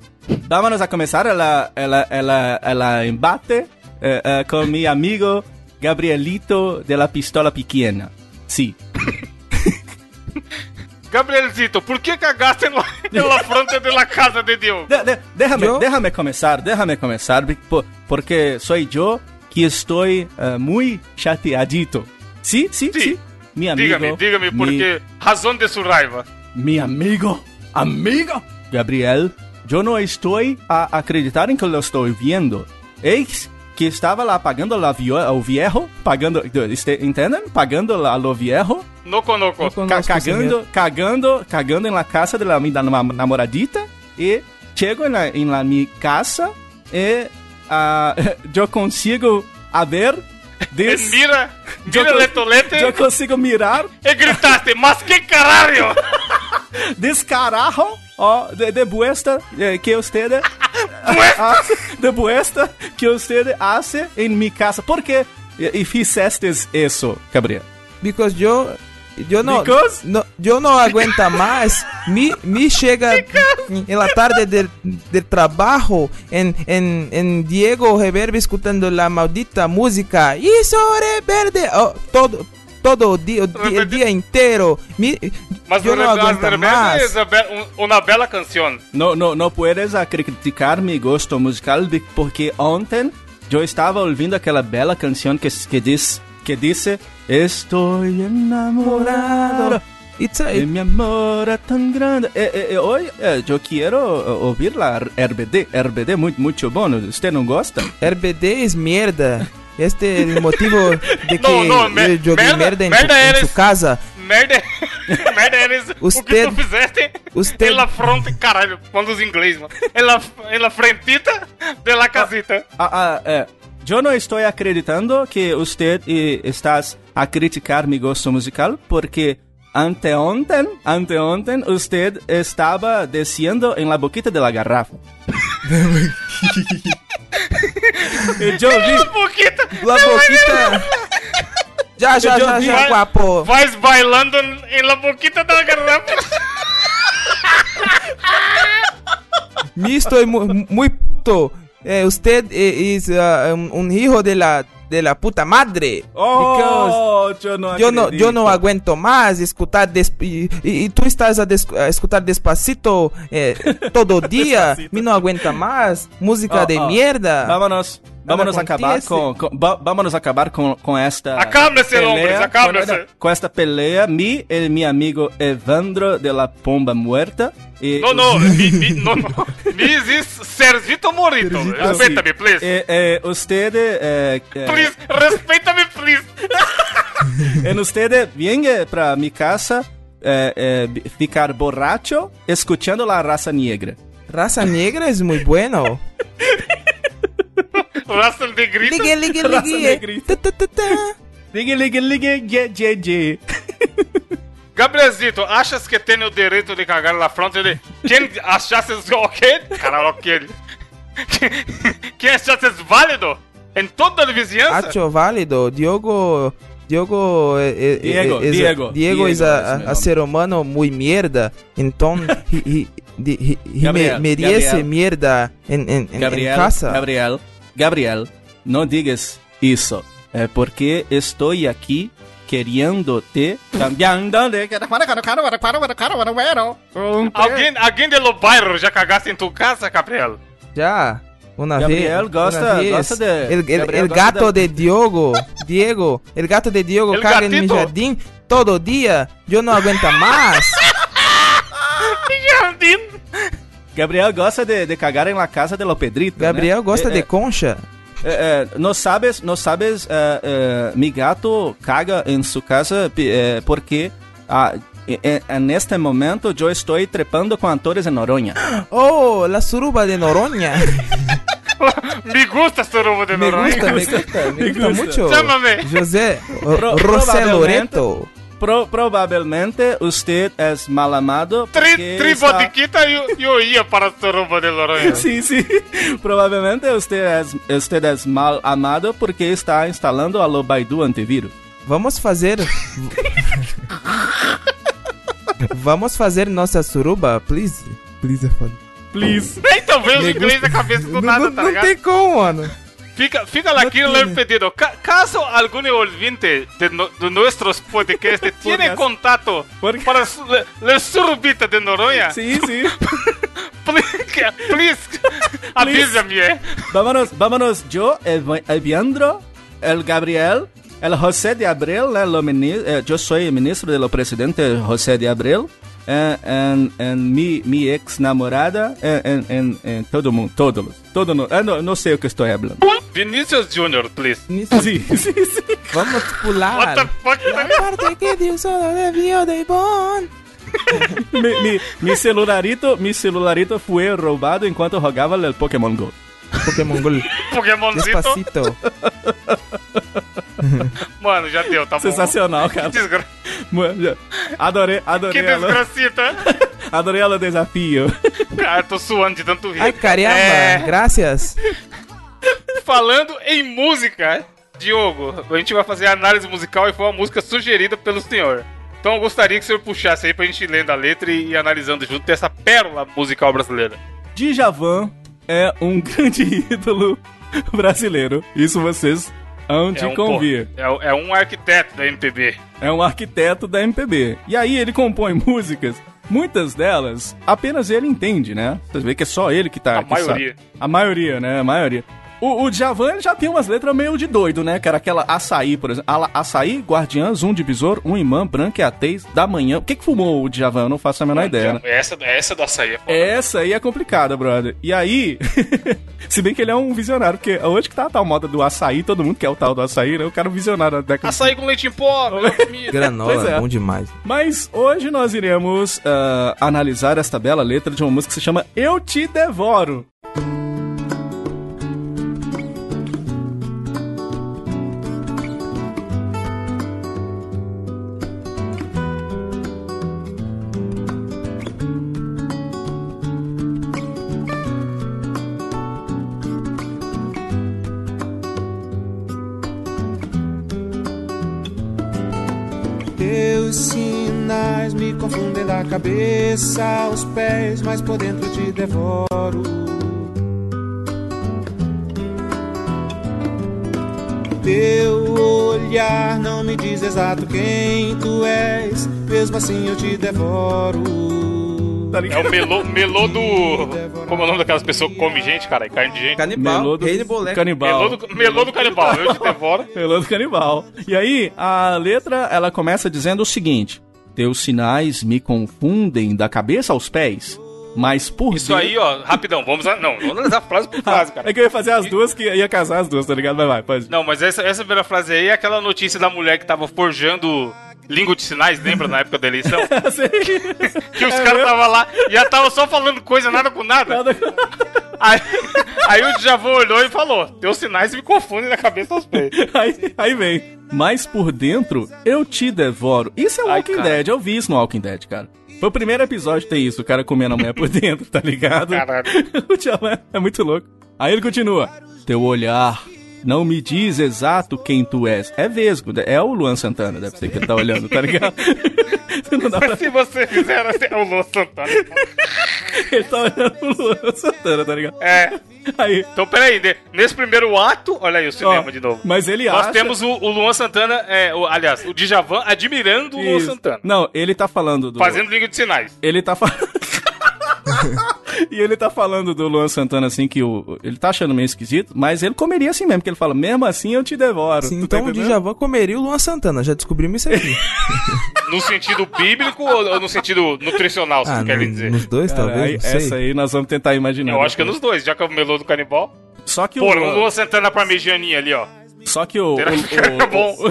vámonos a começar ela, ela, ela, ela embate eh, eh, com mi amigo Gabrielito de la Pistola Pequena. Sí. Gabrielzito, por que cagaste na, na frente da casa de Deus? De- de- déjame, ¿Yo? déjame comenzar, déjame comenzar, po- porque soy yo que estoy eh, muy chateadito. Sí, sí, sí. Sí. Mi amigo. Dígame, dígame, mi- por que razão de sua raiva. mi amigo, amigo Gabriel, yo no estoy a acreditar en que lo estoy viendo. Eis que estaba lá pagando la vio- o viejo, pagando, ¿entienden? Pagando la, lo viejo, No conoco. Con- ca- cagando, cagando, cagando en la casa de la mi da- nam- namoradita y llego en la, en la mi casa y ah, yo consigo a ver des- Mira, yo, mira o tolete yo consigo mirar e gritaste, mas que caralho! descarajo ó, de, de vuestra eh, que usted hace, de vuestra que usted hace en mi casa. ¿Por qué y, y hiciste eso, Gabriel? Because yo. Yo no, Because? no, yo no aguenta más. Mi, mi llega en la tarde del, del trabajo en, en, en Diego Reverb escuchando la maldita música. Y sobre verde. Oh, todo, todo el día, el día entero. Mi, Mas yo o no Rebelde más. é uma be- um- uma bela canção. No, no, no puedes criticar mi gusto musical de- porque ontem yo estaba ouvindo aquela bela canción que, que, diz, que dice Estoy enamorado It's a, de mi amor é tão grande. Eh, eh, eh, hoy eh, yo quiero eh, oír la RBD. RBD muy, mucho bueno. ¿Usted no gosta? RBD es mierda. Este es el motivo de que No, no, me- yo merda- merda, en, merda su, en eres. su casa. Merda, merda eres o que tu fizeste usted- en la fronte, caralho, quando os inglês, mano. En la, en la frentita de la casita. Ah, ah, eh, yo no estoy acreditando que usted eh, estás a criticar mi gusto musical porque anteontem, anteontem usted estaba diciendo en la boquita de la garrafa. Y yo vi, Boquita, La boquita. Ya, ya, Yo ya, vi- ya, guapo. vais bailando en la boquita da garrafa. Me estoy mu- muy puto. Eh, usted is uh, un hijo de la, de la puta madre. Oh, yo no, yo no aguento más escuchar des- y, y- y tú estás a, des- a escuchar despacito eh, todo día. Me no aguenta más. Música Oh, de oh. mierda. Vámonos, vámonos acabar com, com va- vámonos acabar com, com esta hombres, acalme-se. com, esta pelea, mi e mi amigo Evandro de la Pomba Muerta e No, no, mi, mi, no, no. Me is Sergito Morito. Respeita-me, please. e, e, usted eh, eh, Please, respeita-me, please. en usted viene para mi casa eh, eh, ficar borracho escuchando la raza negra. Raza negra es muy bueno. Raça de grito. Ligue, ligue, ligue. negrita. Ta, ta, ta, ta. Ligue, ligue, ligue. Gabrielzito, achas que tenho o direito de cagar na frente de quem achasses ok? Caralho, ok. Quem achasses válido em toda a vizinhança? Hacho válido. Diogo. Diogo. eh, eh, Diego, eh, Diego, Diego Diego a, es a- ser humano muy mierda. Entonces, he, he, di- he- he Gabriel, me- merece Gabriel. mierda en Gabriel, casa. Gabriel, Gabriel, no digas eso, eh, porque estoy aquí queriéndote cambiando de... Alguém, alguém de lo bairro já cagasse em tua casa, Gabriel? Ya. Una Gabriel vez. gosta- vez. gosta de- El, el- Gabriel el gosta gato de- de Diogo. Diego. El gato de Diogo El caga en mi gatito. jardín todo día. Yo no aguento más. Jardim. Gabriel gosta de, de cagar en la casa de lo Pedrito. né? Gabriel gosta Eh, de eh, concha. eh, eh, no sabes, no sabes, eh, eh, mi gato caga en su casa eh, porque ah, eh, en este momento yo estoy trepando con actores en Noronha. Oh, la suruba de Noronha. Me gusta surubo de Me Noronha. gusta, me gusta, me Me gusta gusta. mucho. Chámame. José Pro- Ro- provavelmente- Loreto. Pro- probablemente usted es mal amado. Tri, porque tri está- botiquita e eu- eu ia para surubo de Noronha. Sí, sí. Probablemente usted es, usted es mal amado porque está instalando a lo Baidu antivírus. Vamos fazer. Vamos fazer nossa suruba, please. Please é foda. Please. Então veio os inglês na cabeça do Não, nada, não, tá não ligado? tem como, mano. Fica, fica lá aqui tiene. el pedido. Ca- caso algún ouvinte de, no- de nuestros podcasts tiene Podcast. para su- le, le surubita de Noronha, Sí, sí. please, please avisa-me. eh. Vámonos, vámonos. Yo, el, el Viandro, el Gabriel, el José de Abril, eh, lo eh, yo soy el ministro de lo presidente José de Abril. En, en mi, mi ex namorada, en, en, en todo mundo, todos, todo no, eh, no, no sé o que estoy hablando. Vinicius Junior, please. Nisso, Sí, sí, sí. vamos pular. What the fuck? La parte que Dios solo debió de bon. mi, mi, mi celularito, mi celularito fue robado enquanto jugaba el Pokémon Go. Pokémon Go. Pokémonzito. Despacito. Mano, já deu, tá bom. Sensacional, cara. Que, desgra... Mano, Adorei, que adorei, ela, desgracita. adorei ela desafio. Cara, tô suando de tanto rir. Ai, caramba. É, Gracias. falando em música, Diogo, a gente vai fazer a análise musical e foi uma música sugerida pelo senhor. Então eu gostaria que o senhor puxasse aí pra gente lendo a letra e, e analisando junto dessa pérola musical brasileira. Djavan é um grande ídolo brasileiro. Isso vocês hão de É um, convir. pô, é, é um arquiteto da MPB. É um arquiteto da MPB. E aí ele compõe músicas, muitas delas apenas ele entende, né? Você vê que é só ele que tá. A que sabe. maioria. A maioria, né? A maioria. O, o Djavan já tem umas letras meio de doido, né? Que era aquela açaí, por exemplo. Ala- Açaí, guardiãs, um divisor, um imã, branca e atez da manhã. O que que fumou o Djavan? Eu não faço a menor ideia, né? Essa, essa do açaí é foda. Essa aí é complicada, brother. E aí, se bem que ele é um visionário, porque hoje que tá a tal moda do açaí, todo mundo quer o tal do açaí, né? O cara é um visionário da década. Açaí com leite em pó, comida. Granola, é. bom demais. Mas hoje nós iremos ah, analisar esta bela letra de uma música que se chama Eu Te Devoro. Confundem da cabeça aos pés, mas por dentro te devoro. Teu olhar não me diz exato quem tu és, mesmo assim eu te devoro. É o melô, melô do. Como é o nome daquelas pessoas que comem gente, cara? Carne de gente? Canibal, Melô do canibal. Melô do, melô do canibal, eu te devoro. Melô do canibal. E aí, a letra, ela começa dizendo o seguinte: Teus sinais me confundem da cabeça aos pés, mas por Isso aí, ó, rapidão, vamos. A, não, vamos analisar frase por frase, cara. É que eu ia fazer as duas, que ia casar as duas, tá ligado? Vai, vai, pode. Não, mas essa, essa primeira frase aí é aquela notícia da mulher que tava forjando língua de sinais, lembra na época da eleição? Que os É caras mesmo? tava lá e ela tava só falando coisa nada com nada. Nada- Aí, aí o Djavan olhou e falou: Teus sinais me confundem na cabeça aos pés. Aí, aí vem. Mas por dentro, eu te devoro. Isso é Ai, Walking cara. Dead, eu vi isso no Walking Dead, cara. Foi o primeiro episódio que tem isso, o cara comendo a mulher por dentro, tá ligado? Caralho. o Tchaman é muito louco. Aí ele continua. Teu olhar não me diz exato quem tu és. É vesgo, é o Luan Santana, deve ser que ele tá olhando, tá ligado? não dá pra... Se você fizer assim, é o Luan Santana. Ele tá olhando o Luan Santana, tá ligado? É. Aí, Então, peraí, ne- nesse primeiro ato, olha aí o cinema ó, de novo. Mas ele Nós acha... temos o, o Luan Santana, é, o- aliás, o Djavan admirando o Luan Isso. Santana. Não, ele tá falando do... Fazendo língua de sinais. Ele tá falando. e ele tá falando do Luan Santana assim que o. Ele tá achando meio esquisito, mas ele comeria assim mesmo, que ele fala, mesmo assim eu te devoro. Sim, tá então o entendendo? Djavan comeria o Luan Santana, já descobrimos isso aqui. No sentido bíblico ou no sentido nutricional, se ah, tu quer dizer? nos dois, Cara, talvez, aí- essa aí nós vamos tentar imaginar. Eu acho que é nos dois, já que é o melô do canibal. Só que Pô, o. o Luan Santana pra Medianinha ali, ó. Só que o. Será o- que é o- bom?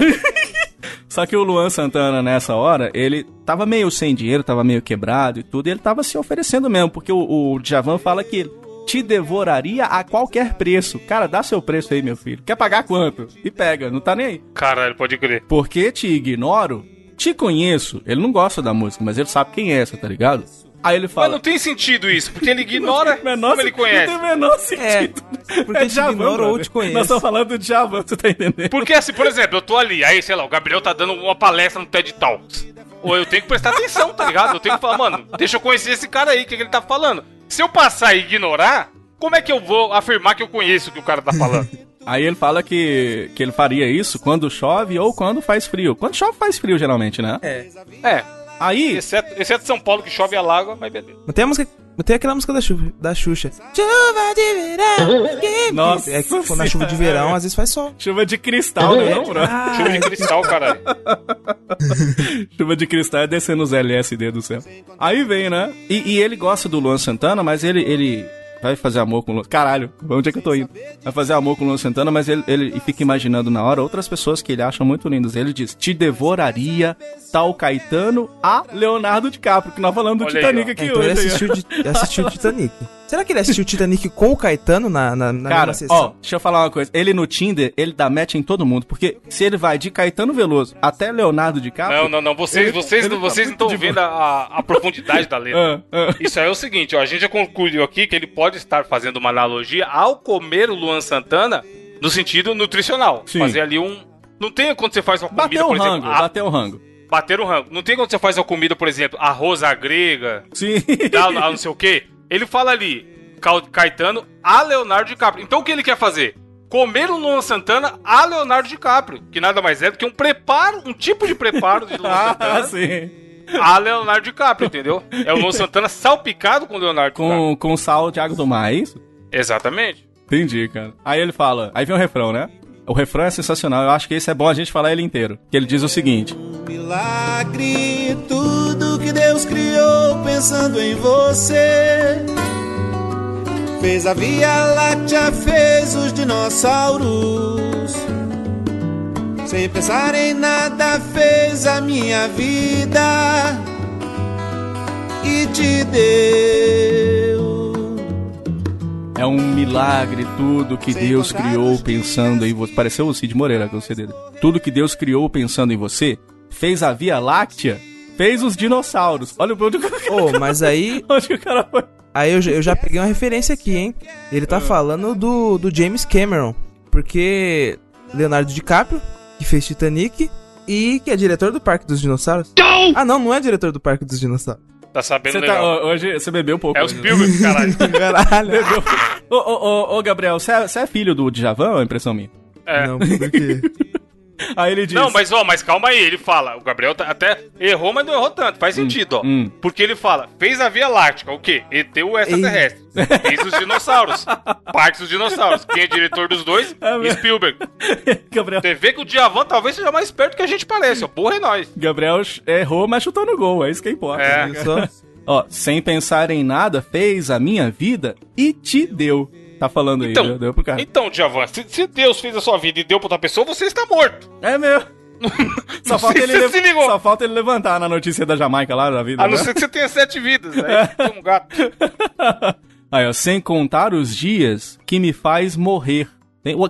Só que o Luan Santana, nessa hora, ele tava meio sem dinheiro, tava meio quebrado e tudo, e ele tava se oferecendo mesmo, porque o, o Djavan fala que te devoraria a qualquer preço. Cara, dá seu preço aí, meu filho. Quer pagar quanto? E pega, não tá nem aí. Caralho, pode crer. Porque te ignoro, te conheço. Ele não gosta da música, mas ele sabe quem é essa, tá ligado? Aí ele Mas fala. não tem sentido isso, porque ele ignora Menor- como ele conhece. Não tem o menor sentido. porque te Djavan, ignora ou te conhece. Nós estamos falando do Djavan, tu tá entendendo? Porque assim, por exemplo, eu tô ali, aí, sei lá, o Gabriel tá dando uma palestra no TED Talks. Ou eu tenho que prestar atenção, tá ligado? Eu tenho que falar, mano, deixa eu conhecer esse cara aí, o que, que ele tá falando. Se eu passar e ignorar, como é que eu vou afirmar que eu conheço o que o cara tá falando? Aí ele fala que, que ele faria isso quando chove ou quando faz frio. Quando chove, faz frio, geralmente, né? É. É, Aí, exceto, exceto São Paulo que chove a lágua, mas beleza. Mas tem a música. Tem aquela música da, Xuxa, da Xuxa. Chuva de verão. que- Nossa É que quando na chuva de verão, às vezes faz sol. chuva de cristal, né, não, bro? Chuva de cristal, caralho. Chuva de cristal é descendo os LSD do céu. Aí vem, né? E, e ele gosta do Luan Santana, mas ele, ele vai fazer amor com o Luan... Caralho, onde é que eu tô indo? Vai fazer amor com o Luan Santana, mas ele, ele fica imaginando na hora outras pessoas que ele acha muito lindas. Ele diz, te devoraria tal Caetano a Leonardo DiCaprio, que nós falamos do Olha aí, Titanic ó. aqui Então ele hoje. aí, ó. assistiu, assistiu o Titanic. Será que ele assistiu o Titanic com o Caetano na, na, na Cara, mesma sessão? ó, deixa eu falar uma coisa. Ele no Tinder, ele dá match em todo mundo. Porque se ele vai de Caetano Veloso até Leonardo DiCaprio... Não, não, não. Vocês, Ele- vocês, ele tá vocês não muito estão vendo a, a- a profundidade da letra. Ah, ah. Isso aí é o seguinte, ó, a gente já concluiu aqui que ele pode estar fazendo uma analogia ao comer o Luan Santana no sentido nutricional. Sim. Fazer ali um. Não tem quando você faz uma comida, Bateu o por exemplo. rango, a- bateu o rango. Bater o rango. Não tem quando você faz uma comida, por exemplo, arroz à grega, Sim. a não sei o quê. Ele fala ali, Ca- Caetano a Leonardo DiCaprio. Então o que ele quer fazer? Comer o Luan Santana a Leonardo DiCaprio. Que nada mais é do que um preparo, um tipo de preparo de Luan ah, Santana sim. a Leonardo DiCaprio, entendeu? É o Luan Santana salpicado com o Leonardo DiCaprio. Com, com sal de água do mar, é isso? Exatamente. Entendi, cara. Aí ele fala, aí vem o refrão, né? O refrão é sensacional, eu acho que esse é bom a gente falar ele inteiro. Que ele diz o seguinte: Milagre, tudo que Deus criou pensando em você. Fez a Via Láctea, fez os dinossauros. Sem pensar em nada, fez a minha vida e te deu. É um milagre tudo que Deus criou pensando em você. Pareceu o Cid Moreira com o CD. Tudo que Deus criou pensando em você, fez a Via Láctea, fez os dinossauros. Olha onde, Ô, mas aí, onde o cara foi. aí eu, já- eu já peguei uma referência aqui, hein? Ele Ah. tá falando do, do James Cameron. Porque Leonardo DiCaprio, que fez Titanic, E que é diretor do Parque dos Dinossauros? Ah, não, não é diretor do Parque dos Dinossauros. Tá sabendo Você tá, legal. hoje você bebeu um pouco. É o hoje, né? Spielberg, caralho. Caralho. Ô, ô, ô, ô, Gabriel, você é, você é filho do Djavan ou é impressão minha? É. Não, por quê? Aí ele diz... Não, mas ó, mas calma aí, ele fala. O Gabriel tá- até errou, mas não errou tanto. Faz sentido, ó. hum. Porque ele fala, fez a Via Láctea, o quê? ET o extraterrestre. Fez os dinossauros. Parques dos dinossauros. Quem é diretor dos dois? É. Spielberg. Gabriel, Você vê que o Djavan talvez seja mais perto que a gente parece, ó. Porra é nós. Gabriel errou, mas chutou no gol, é isso que importa. É. Só? Ó, sem pensar em nada, fez a minha vida e te deu. Tá falando aí, Então, deu, deu pro cara. então Djavan, se, se Deus fez a sua vida e deu pra outra pessoa, você está morto. É meu. Só falta, ele se ligou. só falta ele levantar na notícia da Jamaica lá da vida. A não né? ser que você tenha sete vidas. Aí tem um gato. Aí, ó, sem contar os dias que me faz morrer.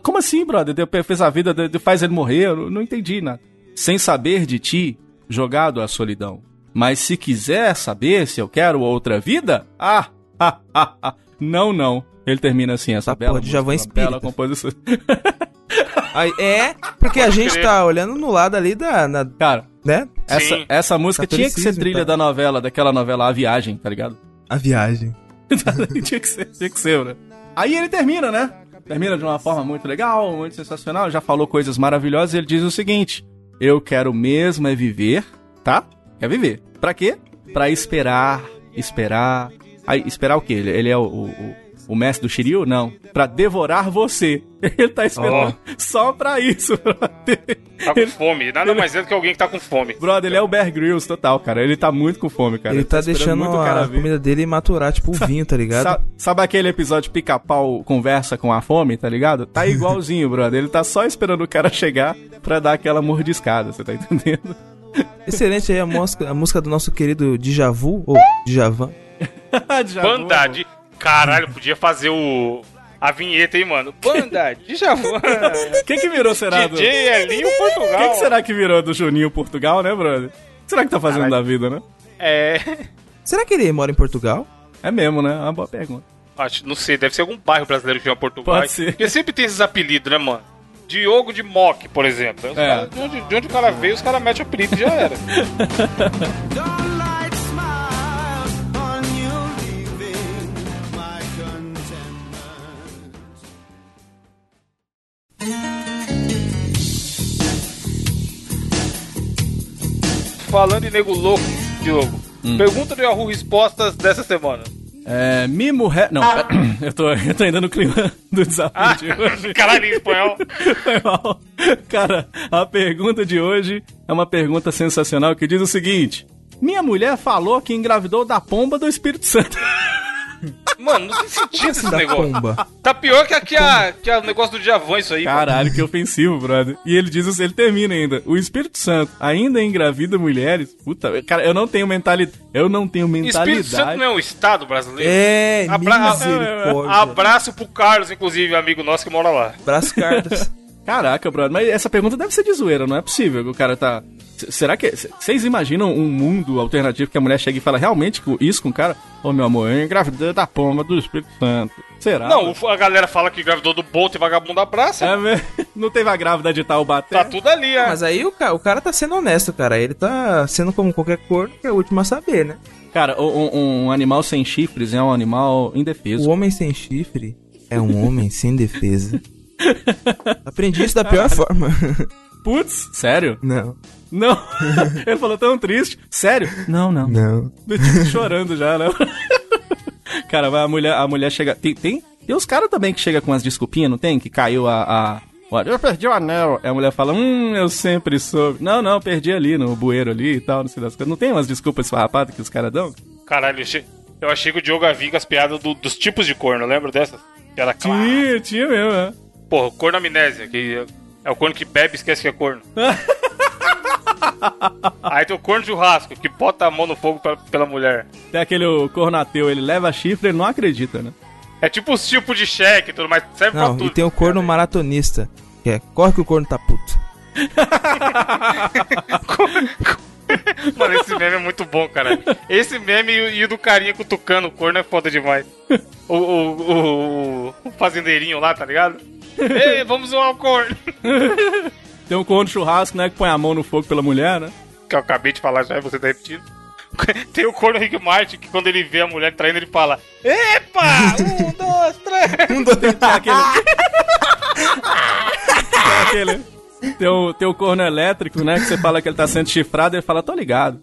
Como assim, brother? Deu- Fez a vida, faz ele morrer? Eu não- não entendi nada. Sem saber de ti, jogado à solidão. Mas se quiser saber se eu quero outra vida, ah, ah, ah, ah. não, não. Ele termina assim, essa Tá, bela, Djavan música, uma bela composição. Aí, é, porque a gente tá olhando no lado ali da. na- Cara, né? essa, Sim. essa música tinha que ser trilha tá. da novela, daquela novela A Viagem, tá ligado? A viagem. tinha que ser, tinha que ser, né? Aí ele termina, né? Termina de uma forma muito legal, muito sensacional, já falou coisas maravilhosas e ele diz o seguinte: Eu quero mesmo é viver, tá? Quer viver. Pra quê? Pra esperar, esperar. Aí, esperar o quê? Ele, ele é o, o, o- mestre do Shiryu? Não. Pra devorar você. Ele tá esperando só pra isso, brother. Tá com fome. Nada mais é do que alguém que tá com fome. Brother, ele é o Bear Grylls total, cara. Ele tá muito com fome, cara. Ele tá esperando deixando muito o cara a comida dele maturar, tipo o vinho, tá ligado? Sa- sabe aquele episódio pica-pau conversa com a fome, tá ligado? Tá igualzinho, brother. Ele tá só esperando o cara chegar pra dar aquela mordiscada, você tá entendendo? Excelente aí a música, a música do nosso querido Djavu, ou Djavan. Já Banda vou, de. Caralho, podia fazer o. A vinheta, hein, mano? Banda de Javan. Quem que virou, será? Do... DJ Elinho Portugal. Quem que será que virou do Juninho Portugal, né, brother? O que será que tá fazendo Caralho. da vida, né? É. Será que ele mora em Portugal? É mesmo, né? É uma boa pergunta. Acho, não sei, deve ser algum bairro brasileiro que chama Portugal. Pode ser. Porque sempre tem esses apelidos, né, mano? Diogo de Mock, por exemplo. É. caras- de, onde, de onde o cara veio, os caras metem o apelido e já era. Falando em nego louco, Diogo. Hum. Pergunta do Yahoo Respostas dessa semana. É. Mimo Re... Não, eu tô, eu tô ainda no clima do desafio Ah, de hoje. caralho, espanhol. Foi mal. Cara, a pergunta de hoje é uma pergunta sensacional que diz o seguinte: Minha mulher falou que engravidou da pomba do Espírito Santo. Mano, não tem sentido esse negócio. pomba. Tá pior que, a, que, a, que a- o negócio do Djavan, isso aí. mano. Caralho, que ofensivo, brother. E ele diz, ele termina ainda. O Espírito Santo ainda engravida mulheres. Puta, cara, eu não tenho mentalidade. Eu não tenho mentalidade. Espírito Santo não é um estado brasileiro? É, Abra- misericórdia. Abraço pro Carlos, inclusive, amigo nosso que mora lá. Braço cartas. Caraca, brother, mas essa pergunta deve ser de zoeira, não é possível que o cara tá. C- Será que. Vocês imaginam um mundo alternativo que a mulher chega e fala realmente com- isso com o cara? Ô meu amor, eu engravidei da pomba do Espírito Santo. Será? Não, o- a galera fala que engravidou do Bolt e vagabundo da praça. É mesmo? Não teve a grávida de Taubaté? Tá tudo ali, é. Mas aí o cara, o cara tá sendo honesto, cara. Ele tá sendo como qualquer corno, que é o último a saber, né? Cara, um, um- um animal sem chifres é um animal indefeso. O homem sem chifre é um homem sem defesa. Aprendi isso da pior forma. Putz, sério? Não, Não. Ele falou tão triste. Sério? Não, não. não. Tipo, chorando já, né? Cara, mas a mulher, a mulher chega. Tem, tem, tem uns caras também que chega com umas desculpinhas, não tem? Que caiu a. a- eu perdi o anel. Aí a mulher fala, hum, eu sempre soube. Não, não, perdi ali no bueiro ali e tal, não sei das coisas. Não tem umas desculpas esfarrapadas que os caras dão? Caralho, eu achei, eu achei que o Diogo havia as piadas do- dos tipos de corno, lembra dessas? Que era claro. Tinha, tinha mesmo, né? Porra, corno amnésia, que é o corno que bebe e esquece que é corno. Aí tem o corno churrasco, que bota a mão no fogo pra- pela mulher. Tem aquele o cornateu, ele leva chifre e ele não acredita, né? É tipo os tipos de cheque e tudo mais, serve Não, pra e tudo. tem o corno maratonista. Que é, corre que o corno tá puto. Mano, esse meme é muito bom, cara. Esse meme e o, e o do carinha cutucando o corno é foda demais. O, o, o, o fazendeirinho lá, tá ligado? Ei, vamos zoar o corno. Tem um corno churrasco, né, que põe a mão no fogo pela mulher, né? Que eu acabei de falar já e você tá repetindo. Tem o corno Rick Martin que quando ele vê a mulher traindo, ele fala: Epa! Um, dois, três! Tem aquele... tem aquele... Tem o, tem o corno elétrico, né, que você fala que ele tá sendo chifrado, ele fala, tô ligado.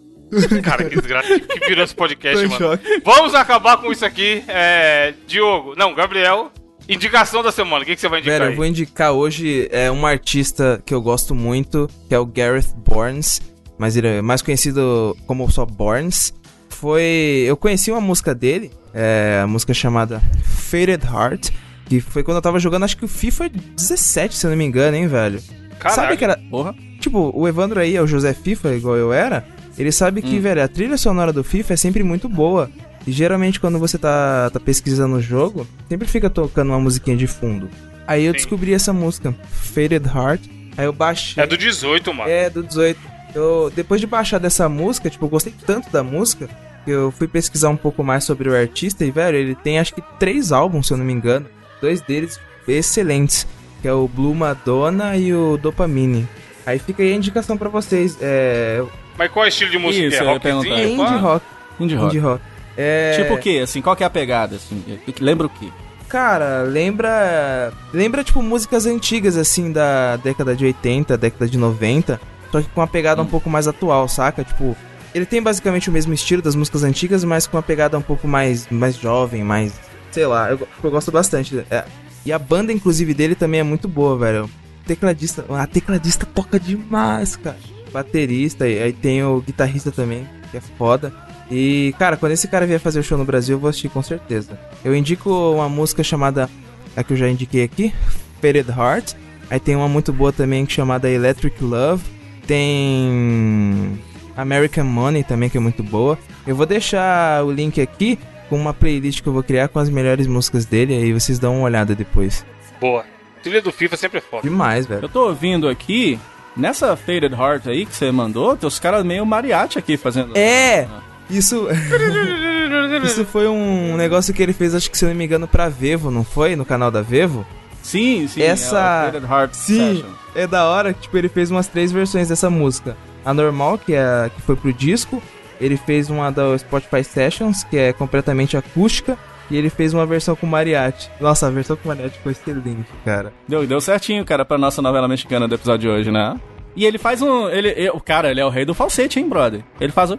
Cara, que desgraça. Que, virou esse podcast, mano. choque. Vamos acabar com isso aqui. É, Diogo, não, Gabriel. Indicação da semana. O que, que você vai indicar? Velho, aí? eu vou indicar hoje é um artista que eu gosto muito, que é o Gareth Barnes, mas ele é mais conhecido como só Barnes. Foi, eu conheci uma música dele, é, a música chamada Faded Heart, que foi quando eu tava jogando, acho que o FIFA 17, se eu não me engano, hein, velho. Caralho. Sabe aquela, Porra. tipo, o Evandro aí é o José FIFA, igual eu era, ele sabe que, velho, a trilha sonora do FIFA é sempre muito boa. E geralmente quando você tá, tá pesquisando o jogo, sempre fica tocando uma musiquinha de fundo. Aí eu Sim. descobri essa música, Faded Heart. Aí eu baixei. É do 18, mano. É, do 18. Eu, depois de baixar dessa música, tipo, eu gostei tanto da música que eu fui pesquisar um pouco mais sobre o artista e, velho, ele tem acho que três álbuns, se eu não me engano. Dois deles excelentes, que é o Blue Madonna e o Dopamine. Aí fica aí a indicação pra vocês. É, Mas qual é o estilo de música? Isso, é eu ia rockzinho? é indie rock. Indie rock. Indie rock. É, Tipo o quê, assim? Qual que é a pegada, assim? Lembra o quê? Cara, lembra. Lembra, tipo, músicas antigas, assim, da década de 80, década de 90. Só que com uma pegada um pouco mais atual, saca? Tipo, ele tem basicamente o mesmo estilo das músicas antigas, mas com uma pegada um pouco mais, mais jovem, mais. Sei lá, eu, eu gosto bastante. É, E a banda, inclusive, dele também é muito boa, velho. Tecladista. A tecladista toca demais, cara. Baterista, e aí tem o guitarrista também, que é foda. E, cara, quando esse cara vier fazer o show no Brasil, eu vou assistir com certeza. Eu indico uma música chamada. A que eu já indiquei aqui, Faded Heart. Aí tem uma muito boa também que é chamada Electric Love. Tem. American Money também, que é muito boa. Eu vou deixar o link aqui com uma playlist que eu vou criar com as melhores músicas dele. Aí vocês dão uma olhada depois. Boa. Trilha do FIFA sempre é foda. Demais, velho. Eu tô ouvindo aqui, nessa Faded Heart aí que você mandou, tem os caras meio mariachi aqui fazendo. É! Isso. Isso foi um negócio que ele fez, acho que se eu não me engano, pra Vevo, não foi? No canal da Vevo? Sim, sim. Essa- é a Faded Heart Sim, Session. é da hora que tipo, ele fez umas três versões dessa música. A normal, que, é a, que foi pro disco. Ele fez uma da Spotify Sessions, que é completamente acústica. E ele fez uma versão com mariachi. Nossa, a versão com mariachi foi excelente, cara. Deu, deu certinho, cara, pra nossa novela mexicana do episódio de hoje, né? E ele faz um. Ele, o cara, ele é o rei do falsete, hein, brother? Ele faz o.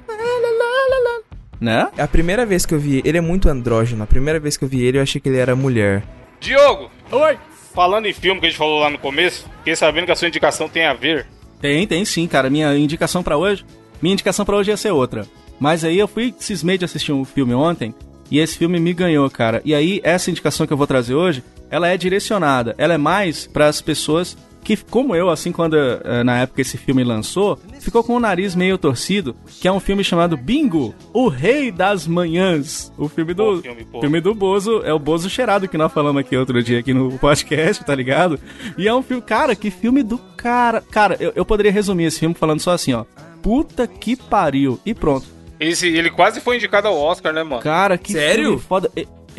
Né? A primeira vez que eu vi ele é muito andrógeno. A primeira vez que eu vi ele, eu achei que ele era mulher. Diogo, Oi! falando em filme que a gente falou lá no começo, fiquei sabendo que a sua indicação tem a ver. Tem, tem sim, cara. Minha indicação pra hoje. Minha indicação pra hoje ia ser outra. Mas aí eu fui cismei de assistir um filme ontem. E esse filme me ganhou, cara. E aí, essa indicação que eu vou trazer hoje, ela é direcionada. Ela é mais para as pessoas que, como eu, assim, quando eh, na época esse filme lançou, ficou com o nariz meio torcido, que é um filme chamado Bingo, o Rei das Manhãs. O filme do. Filme, pô. filme do Bozo, é o Bozo cheirado que nós falamos aqui outro dia aqui no podcast, tá ligado? E é um filme, cara, que filme do cara. Cara, eu, eu poderia resumir esse filme falando só assim, ó. Puta que pariu. E pronto. Esse, ele quase foi indicado ao Oscar, né, mano? Cara, que Sério? filme foda.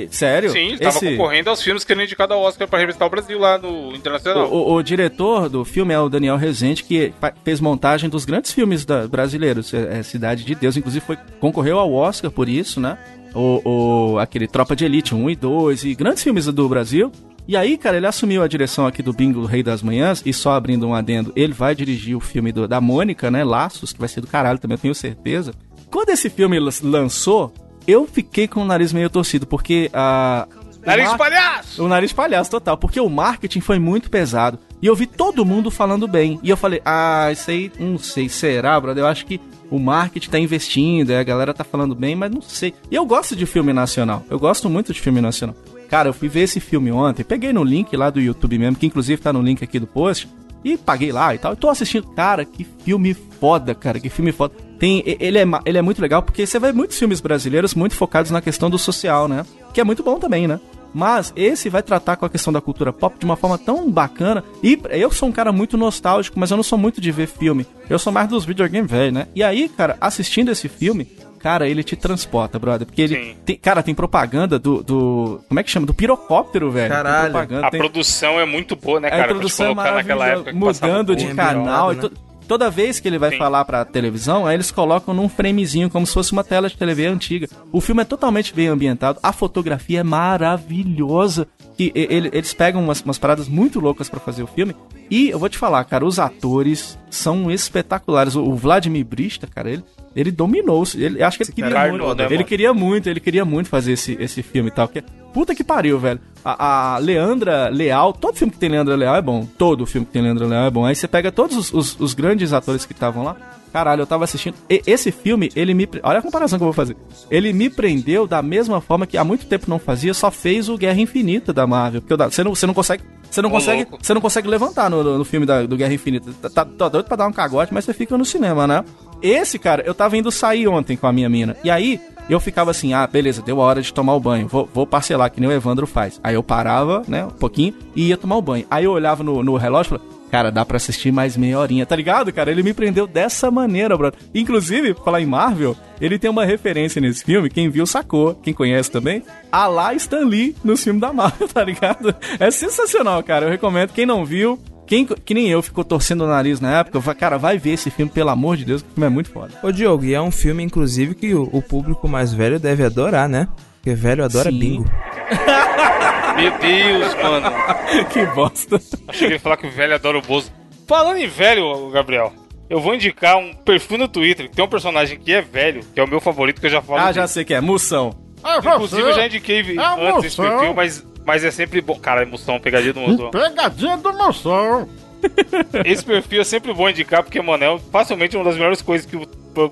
Sério? Sim, ele tava Esse- concorrendo aos filmes que ele indicado ao Oscar pra representar o Brasil lá no Internacional. O, o- o diretor do filme é o Daniel Rezende, que fez montagem dos grandes filmes da- brasileiros. É, é Cidade de Deus, inclusive foi, concorreu ao Oscar por isso, né? O, o- aquele Tropa de Elite 1 e 2 e grandes filmes do Brasil. E aí, cara, ele assumiu a direção aqui do Bingo Rei das Manhãs e só abrindo um adendo, ele vai dirigir o filme do- da Mônica, né? Laços, que vai ser do caralho também, eu tenho certeza. Quando esse filme lan- lançou, eu fiquei com o nariz meio torcido, porque a. Nariz mar- palhaço! o nariz palhaço total, porque o marketing foi muito pesado. E eu vi todo mundo falando bem. E eu falei, ah, isso aí, não sei, será, brother? Eu acho que o marketing tá investindo, a galera tá falando bem, mas não sei. E eu gosto de filme nacional. Eu gosto muito de filme nacional. Cara, eu fui ver esse filme ontem, peguei no link lá do YouTube mesmo, que inclusive tá no link aqui do post, e paguei lá e tal. E tô assistindo. Cara, que filme foda, cara, que filme foda. Tem, ele, é, ele é muito legal porque você vê muitos filmes brasileiros muito focados na questão do social, né? Que é muito bom também, né? Mas esse vai tratar com a questão da cultura pop de uma forma tão bacana. E eu sou um cara muito nostálgico, mas eu não sou muito de ver filme. Eu sou mais dos videogames velho, né? E aí, cara, assistindo esse filme, cara, ele te transporta, brother. Porque ele. Sim. Tem, cara, tem propaganda do, do. Como é que chama? Do pirocóptero, velho. Tem Caralho. A propaganda, tem- produção é muito boa, né, a cara? Pra te introdução é colocar naquela maravilhosa, época mudando de canal. e Né? To- toda vez que ele vai Sim. falar pra televisão, aí eles colocam num framezinho, como se fosse uma tela de TV antiga. O filme é totalmente bem ambientado, a fotografia é maravilhosa. E, ele- eles pegam umas, umas paradas muito loucas pra fazer o filme. E eu vou te falar, cara, os atores são espetaculares. O, o Vladimir Brista, cara, ele, ele dominou. Ele, acho que ele queria muito. né, ele queria muito, ele queria muito fazer esse, esse filme e tal. Porque, puta que pariu, velho. A, a Leandra Leal, todo filme que tem Leandra Leal é bom. Todo filme que tem Leandra Leal é bom. Aí você pega todos os, os- os grandes atores que estavam lá. Caralho, eu tava assistindo. E- esse filme, ele me. Olha a comparação que eu vou fazer. Ele me prendeu da mesma forma que há muito tempo não fazia, só fez o Guerra Infinita da Marvel. Porque você não, você não consegue. Você não Ô, consegue. louco. Você não consegue levantar no, no- no filme da- do Guerra Infinita. Tá, tá, tá doido pra dar um cagote, mas você fica no cinema, né? Esse, cara, eu tava indo sair ontem com a minha mina. E aí, eu ficava assim, ah, beleza, deu a hora de tomar o banho. Vou, vou parcelar, que nem o Evandro faz. Aí eu parava, né, um pouquinho, e ia tomar o banho. Aí eu olhava no, no relógio e falava, cara, dá pra assistir mais meia horinha, tá ligado, cara? Ele me prendeu dessa maneira, brother. Inclusive, falar em Marvel, ele tem uma referência nesse filme, quem viu sacou, quem conhece também, a lá Stan Lee no filme da Marvel, tá ligado? É sensacional, cara, eu recomendo. Quem não viu, quem, que nem eu ficou torcendo o nariz na época, cara, vai ver esse filme, pelo amor de Deus, que o filme é muito foda. Ô Diogo, e é um filme, inclusive, que o, o público mais velho deve adorar, né? Porque velho adora Sim. bingo. Meu Deus, mano. que bosta. Achei que ele ia falar que o velho adora o Bozo. Falando em velho, Gabriel, eu vou indicar um perfil no Twitter que tem um personagem que é velho, que é o meu favorito, que eu já falo. Ah, dele. já sei que é, Moção. É Inclusive, eu já indiquei É antes esse moção. perfil, mas, mas é sempre bom. Cara, emoção, pegadinha do moção. Pegadinha do moção. Esse perfil é sempre bom indicar, porque, mano, é facilmente uma das melhores coisas que o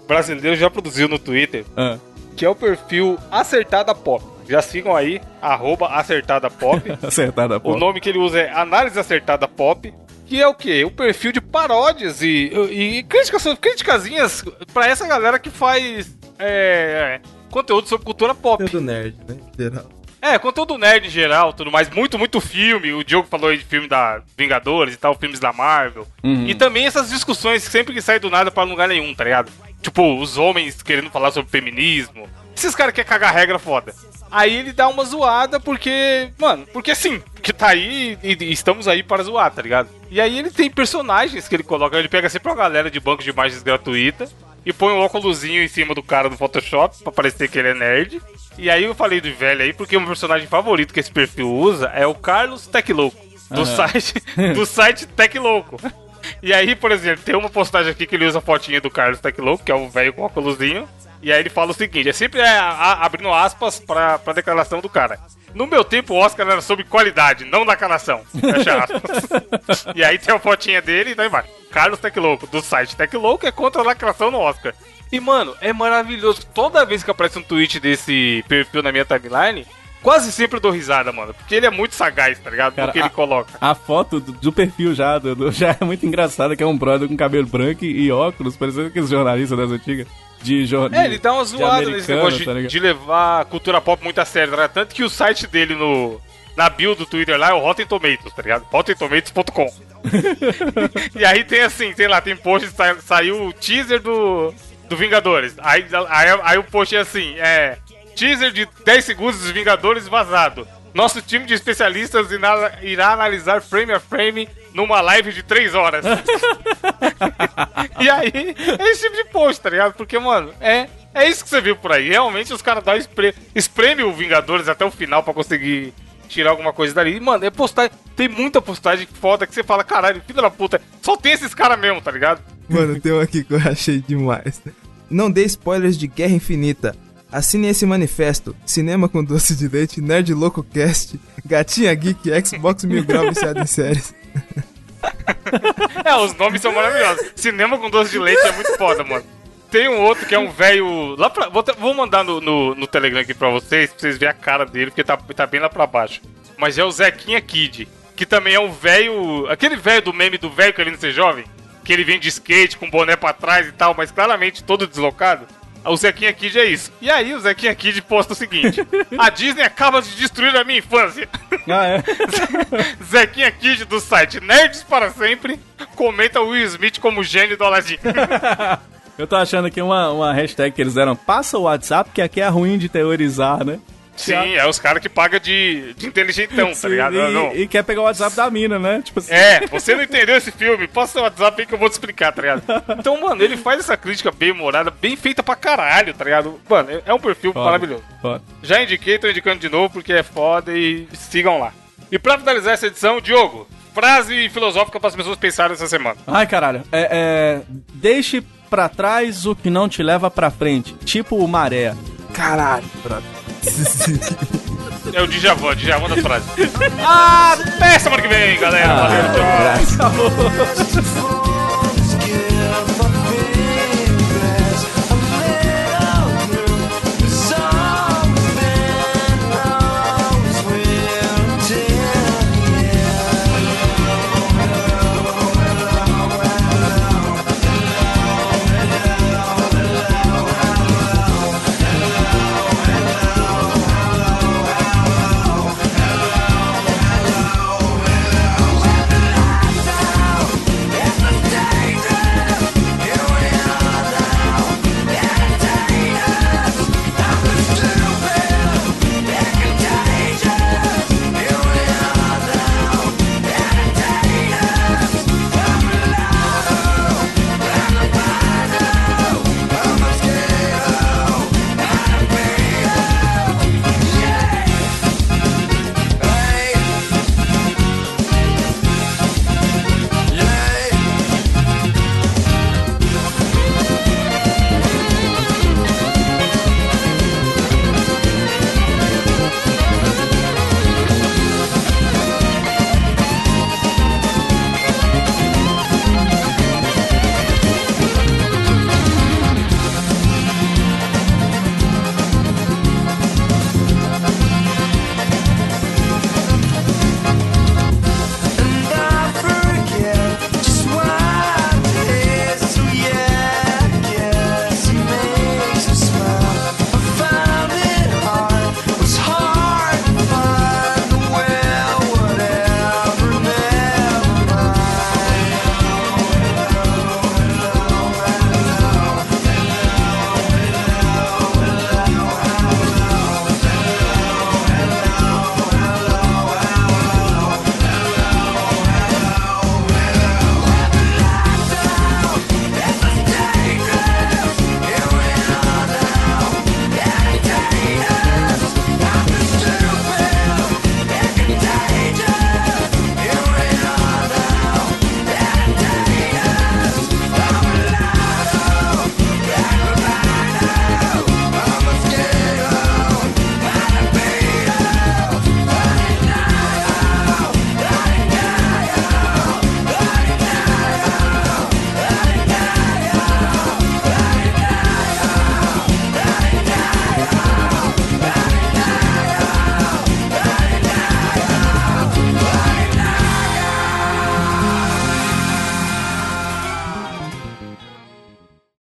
brasileiro já produziu no Twitter, Ah. que é o perfil Acertada Pop. Já sigam aí, arroba Acertada Pop. Acertada, pô. O nome que ele usa é Análise Acertada Pop, que é o quê? O perfil de paródias e, e críticas, criticazinhas pra essa galera que faz é, conteúdo sobre cultura pop. do nerd, né? Geral. É, conteúdo nerd em geral, tudo mais. Muito, muito filme. O Diogo falou aí de filme da Vingadores e tal, filmes da Marvel. Uhum. E também essas discussões sempre que saem do nada pra lugar nenhum, tá ligado? Tipo, os homens querendo falar sobre feminismo. Esses caras querem cagar regra foda. Aí ele dá uma zoada porque, mano, porque sim, porque tá aí e, e estamos aí para zoar, tá ligado? E aí ele tem personagens que ele coloca, ele pega sempre uma galera de banco de imagens gratuita e põe um óculosinho em cima do cara do Photoshop pra parecer que ele é nerd. E aí eu falei do velho aí porque o meu personagem favorito que esse perfil usa é o Carlos Teclouco, do site do site Teclouco. E aí, por exemplo, tem uma postagem aqui que ele usa a fotinha do Carlos Teclouco, que é o velho com óculosinho. E aí ele fala o seguinte, é sempre é, a- abrindo aspas pra, pra declaração do cara. No meu tempo, o Oscar era sobre qualidade, não lacração. Fecha aspas. e aí tem a fotinha dele e daí vai. Carlos Teclouco, do site Teclouco, é contra a lacração no Oscar. E, mano, é maravilhoso. Toda vez que aparece um tweet desse perfil na minha timeline, quase sempre eu dou risada, mano. Porque ele é muito sagaz, tá ligado? Cara, do que ele a- coloca. A foto do, do perfil já, do- já é muito engraçada, que é um brother com cabelo branco e, óculos, parecendo aqueles jornalistas das antigas. De jornal. É, ele dá uma zoada nesse negócio de, tá de levar a cultura pop muito a sério, tá? Tanto que o site dele no, na bio do Twitter lá é o Rotten Tomatoes, tá ligado? RottenTomatoes.com E aí tem assim, sei lá, tem post, sa- saiu o teaser do, do Vingadores. Aí, aí, aí o post é assim, é... Teaser de 10 segundos dos Vingadores vazado. Nosso time de especialistas irá, analisar frame a frame numa live de 3 horas. E aí, é esse tipo de post, tá ligado? Porque, mano, é, é isso que você viu por aí. Realmente os caras dão espre, espreme o Vingadores até o final pra conseguir tirar alguma coisa dali. E, mano, é postagem. Tem muita postagem foda que você fala, caralho, filho da puta, só tem esses caras mesmo, tá ligado? Mano, tem um aqui que eu achei demais. Não dê spoilers de Guerra Infinita. Assine esse manifesto. Cinema com doce de leite, Nerd Louco Cast, Gatinha Geek, Xbox Mil Grau viciado em séries. É, os nomes são maravilhosos. Cinema com doce de leite é muito foda, mano. Tem um outro que é um velho. Lá pra, vou, vou mandar no, no, no Telegram aqui pra vocês, pra vocês verem a cara dele, porque tá, tá bem lá pra baixo. Mas é o Zequinha Kid, que também é um velho. Aquele velho do meme do velho querendo ser jovem, que ele vem de skate com boné pra trás e tal, mas claramente todo deslocado. O Zequinha Kid é isso. E aí o Zequinha Kid posta o seguinte: A Disney acaba de destruir a minha infância. Ah, é? Zequinha Kid do site Nerds para Sempre comenta o Will Smith como gênio do Aladdin. Eu tô achando aqui uma, uma hashtag que eles deram, passa o WhatsApp, que aqui é ruim de teorizar, né? Sim, é os caras que pagam de, de inteligentão, tá Sim, ligado? e, Não. e quer pegar o WhatsApp da mina, né? Tipo assim. É, você não entendeu esse filme, passa o WhatsApp aí que eu vou te explicar, tá ligado? Então, mano, ele faz essa crítica bem humorada, bem feita pra caralho, tá ligado? Mano, é um perfil Foda. maravilhoso. Foda. Já indiquei, tô indicando de novo porque é foda e sigam lá. E pra finalizar essa edição, Diogo, frase filosófica para as pessoas pensarem essa semana. Ai, caralho. É, é, deixe pra trás o que não te leva pra frente. Tipo o maré. Caralho, brother. É o Djavan, Djavan das frases. Até semana que vem, galera. Valeu, tchau. Graças.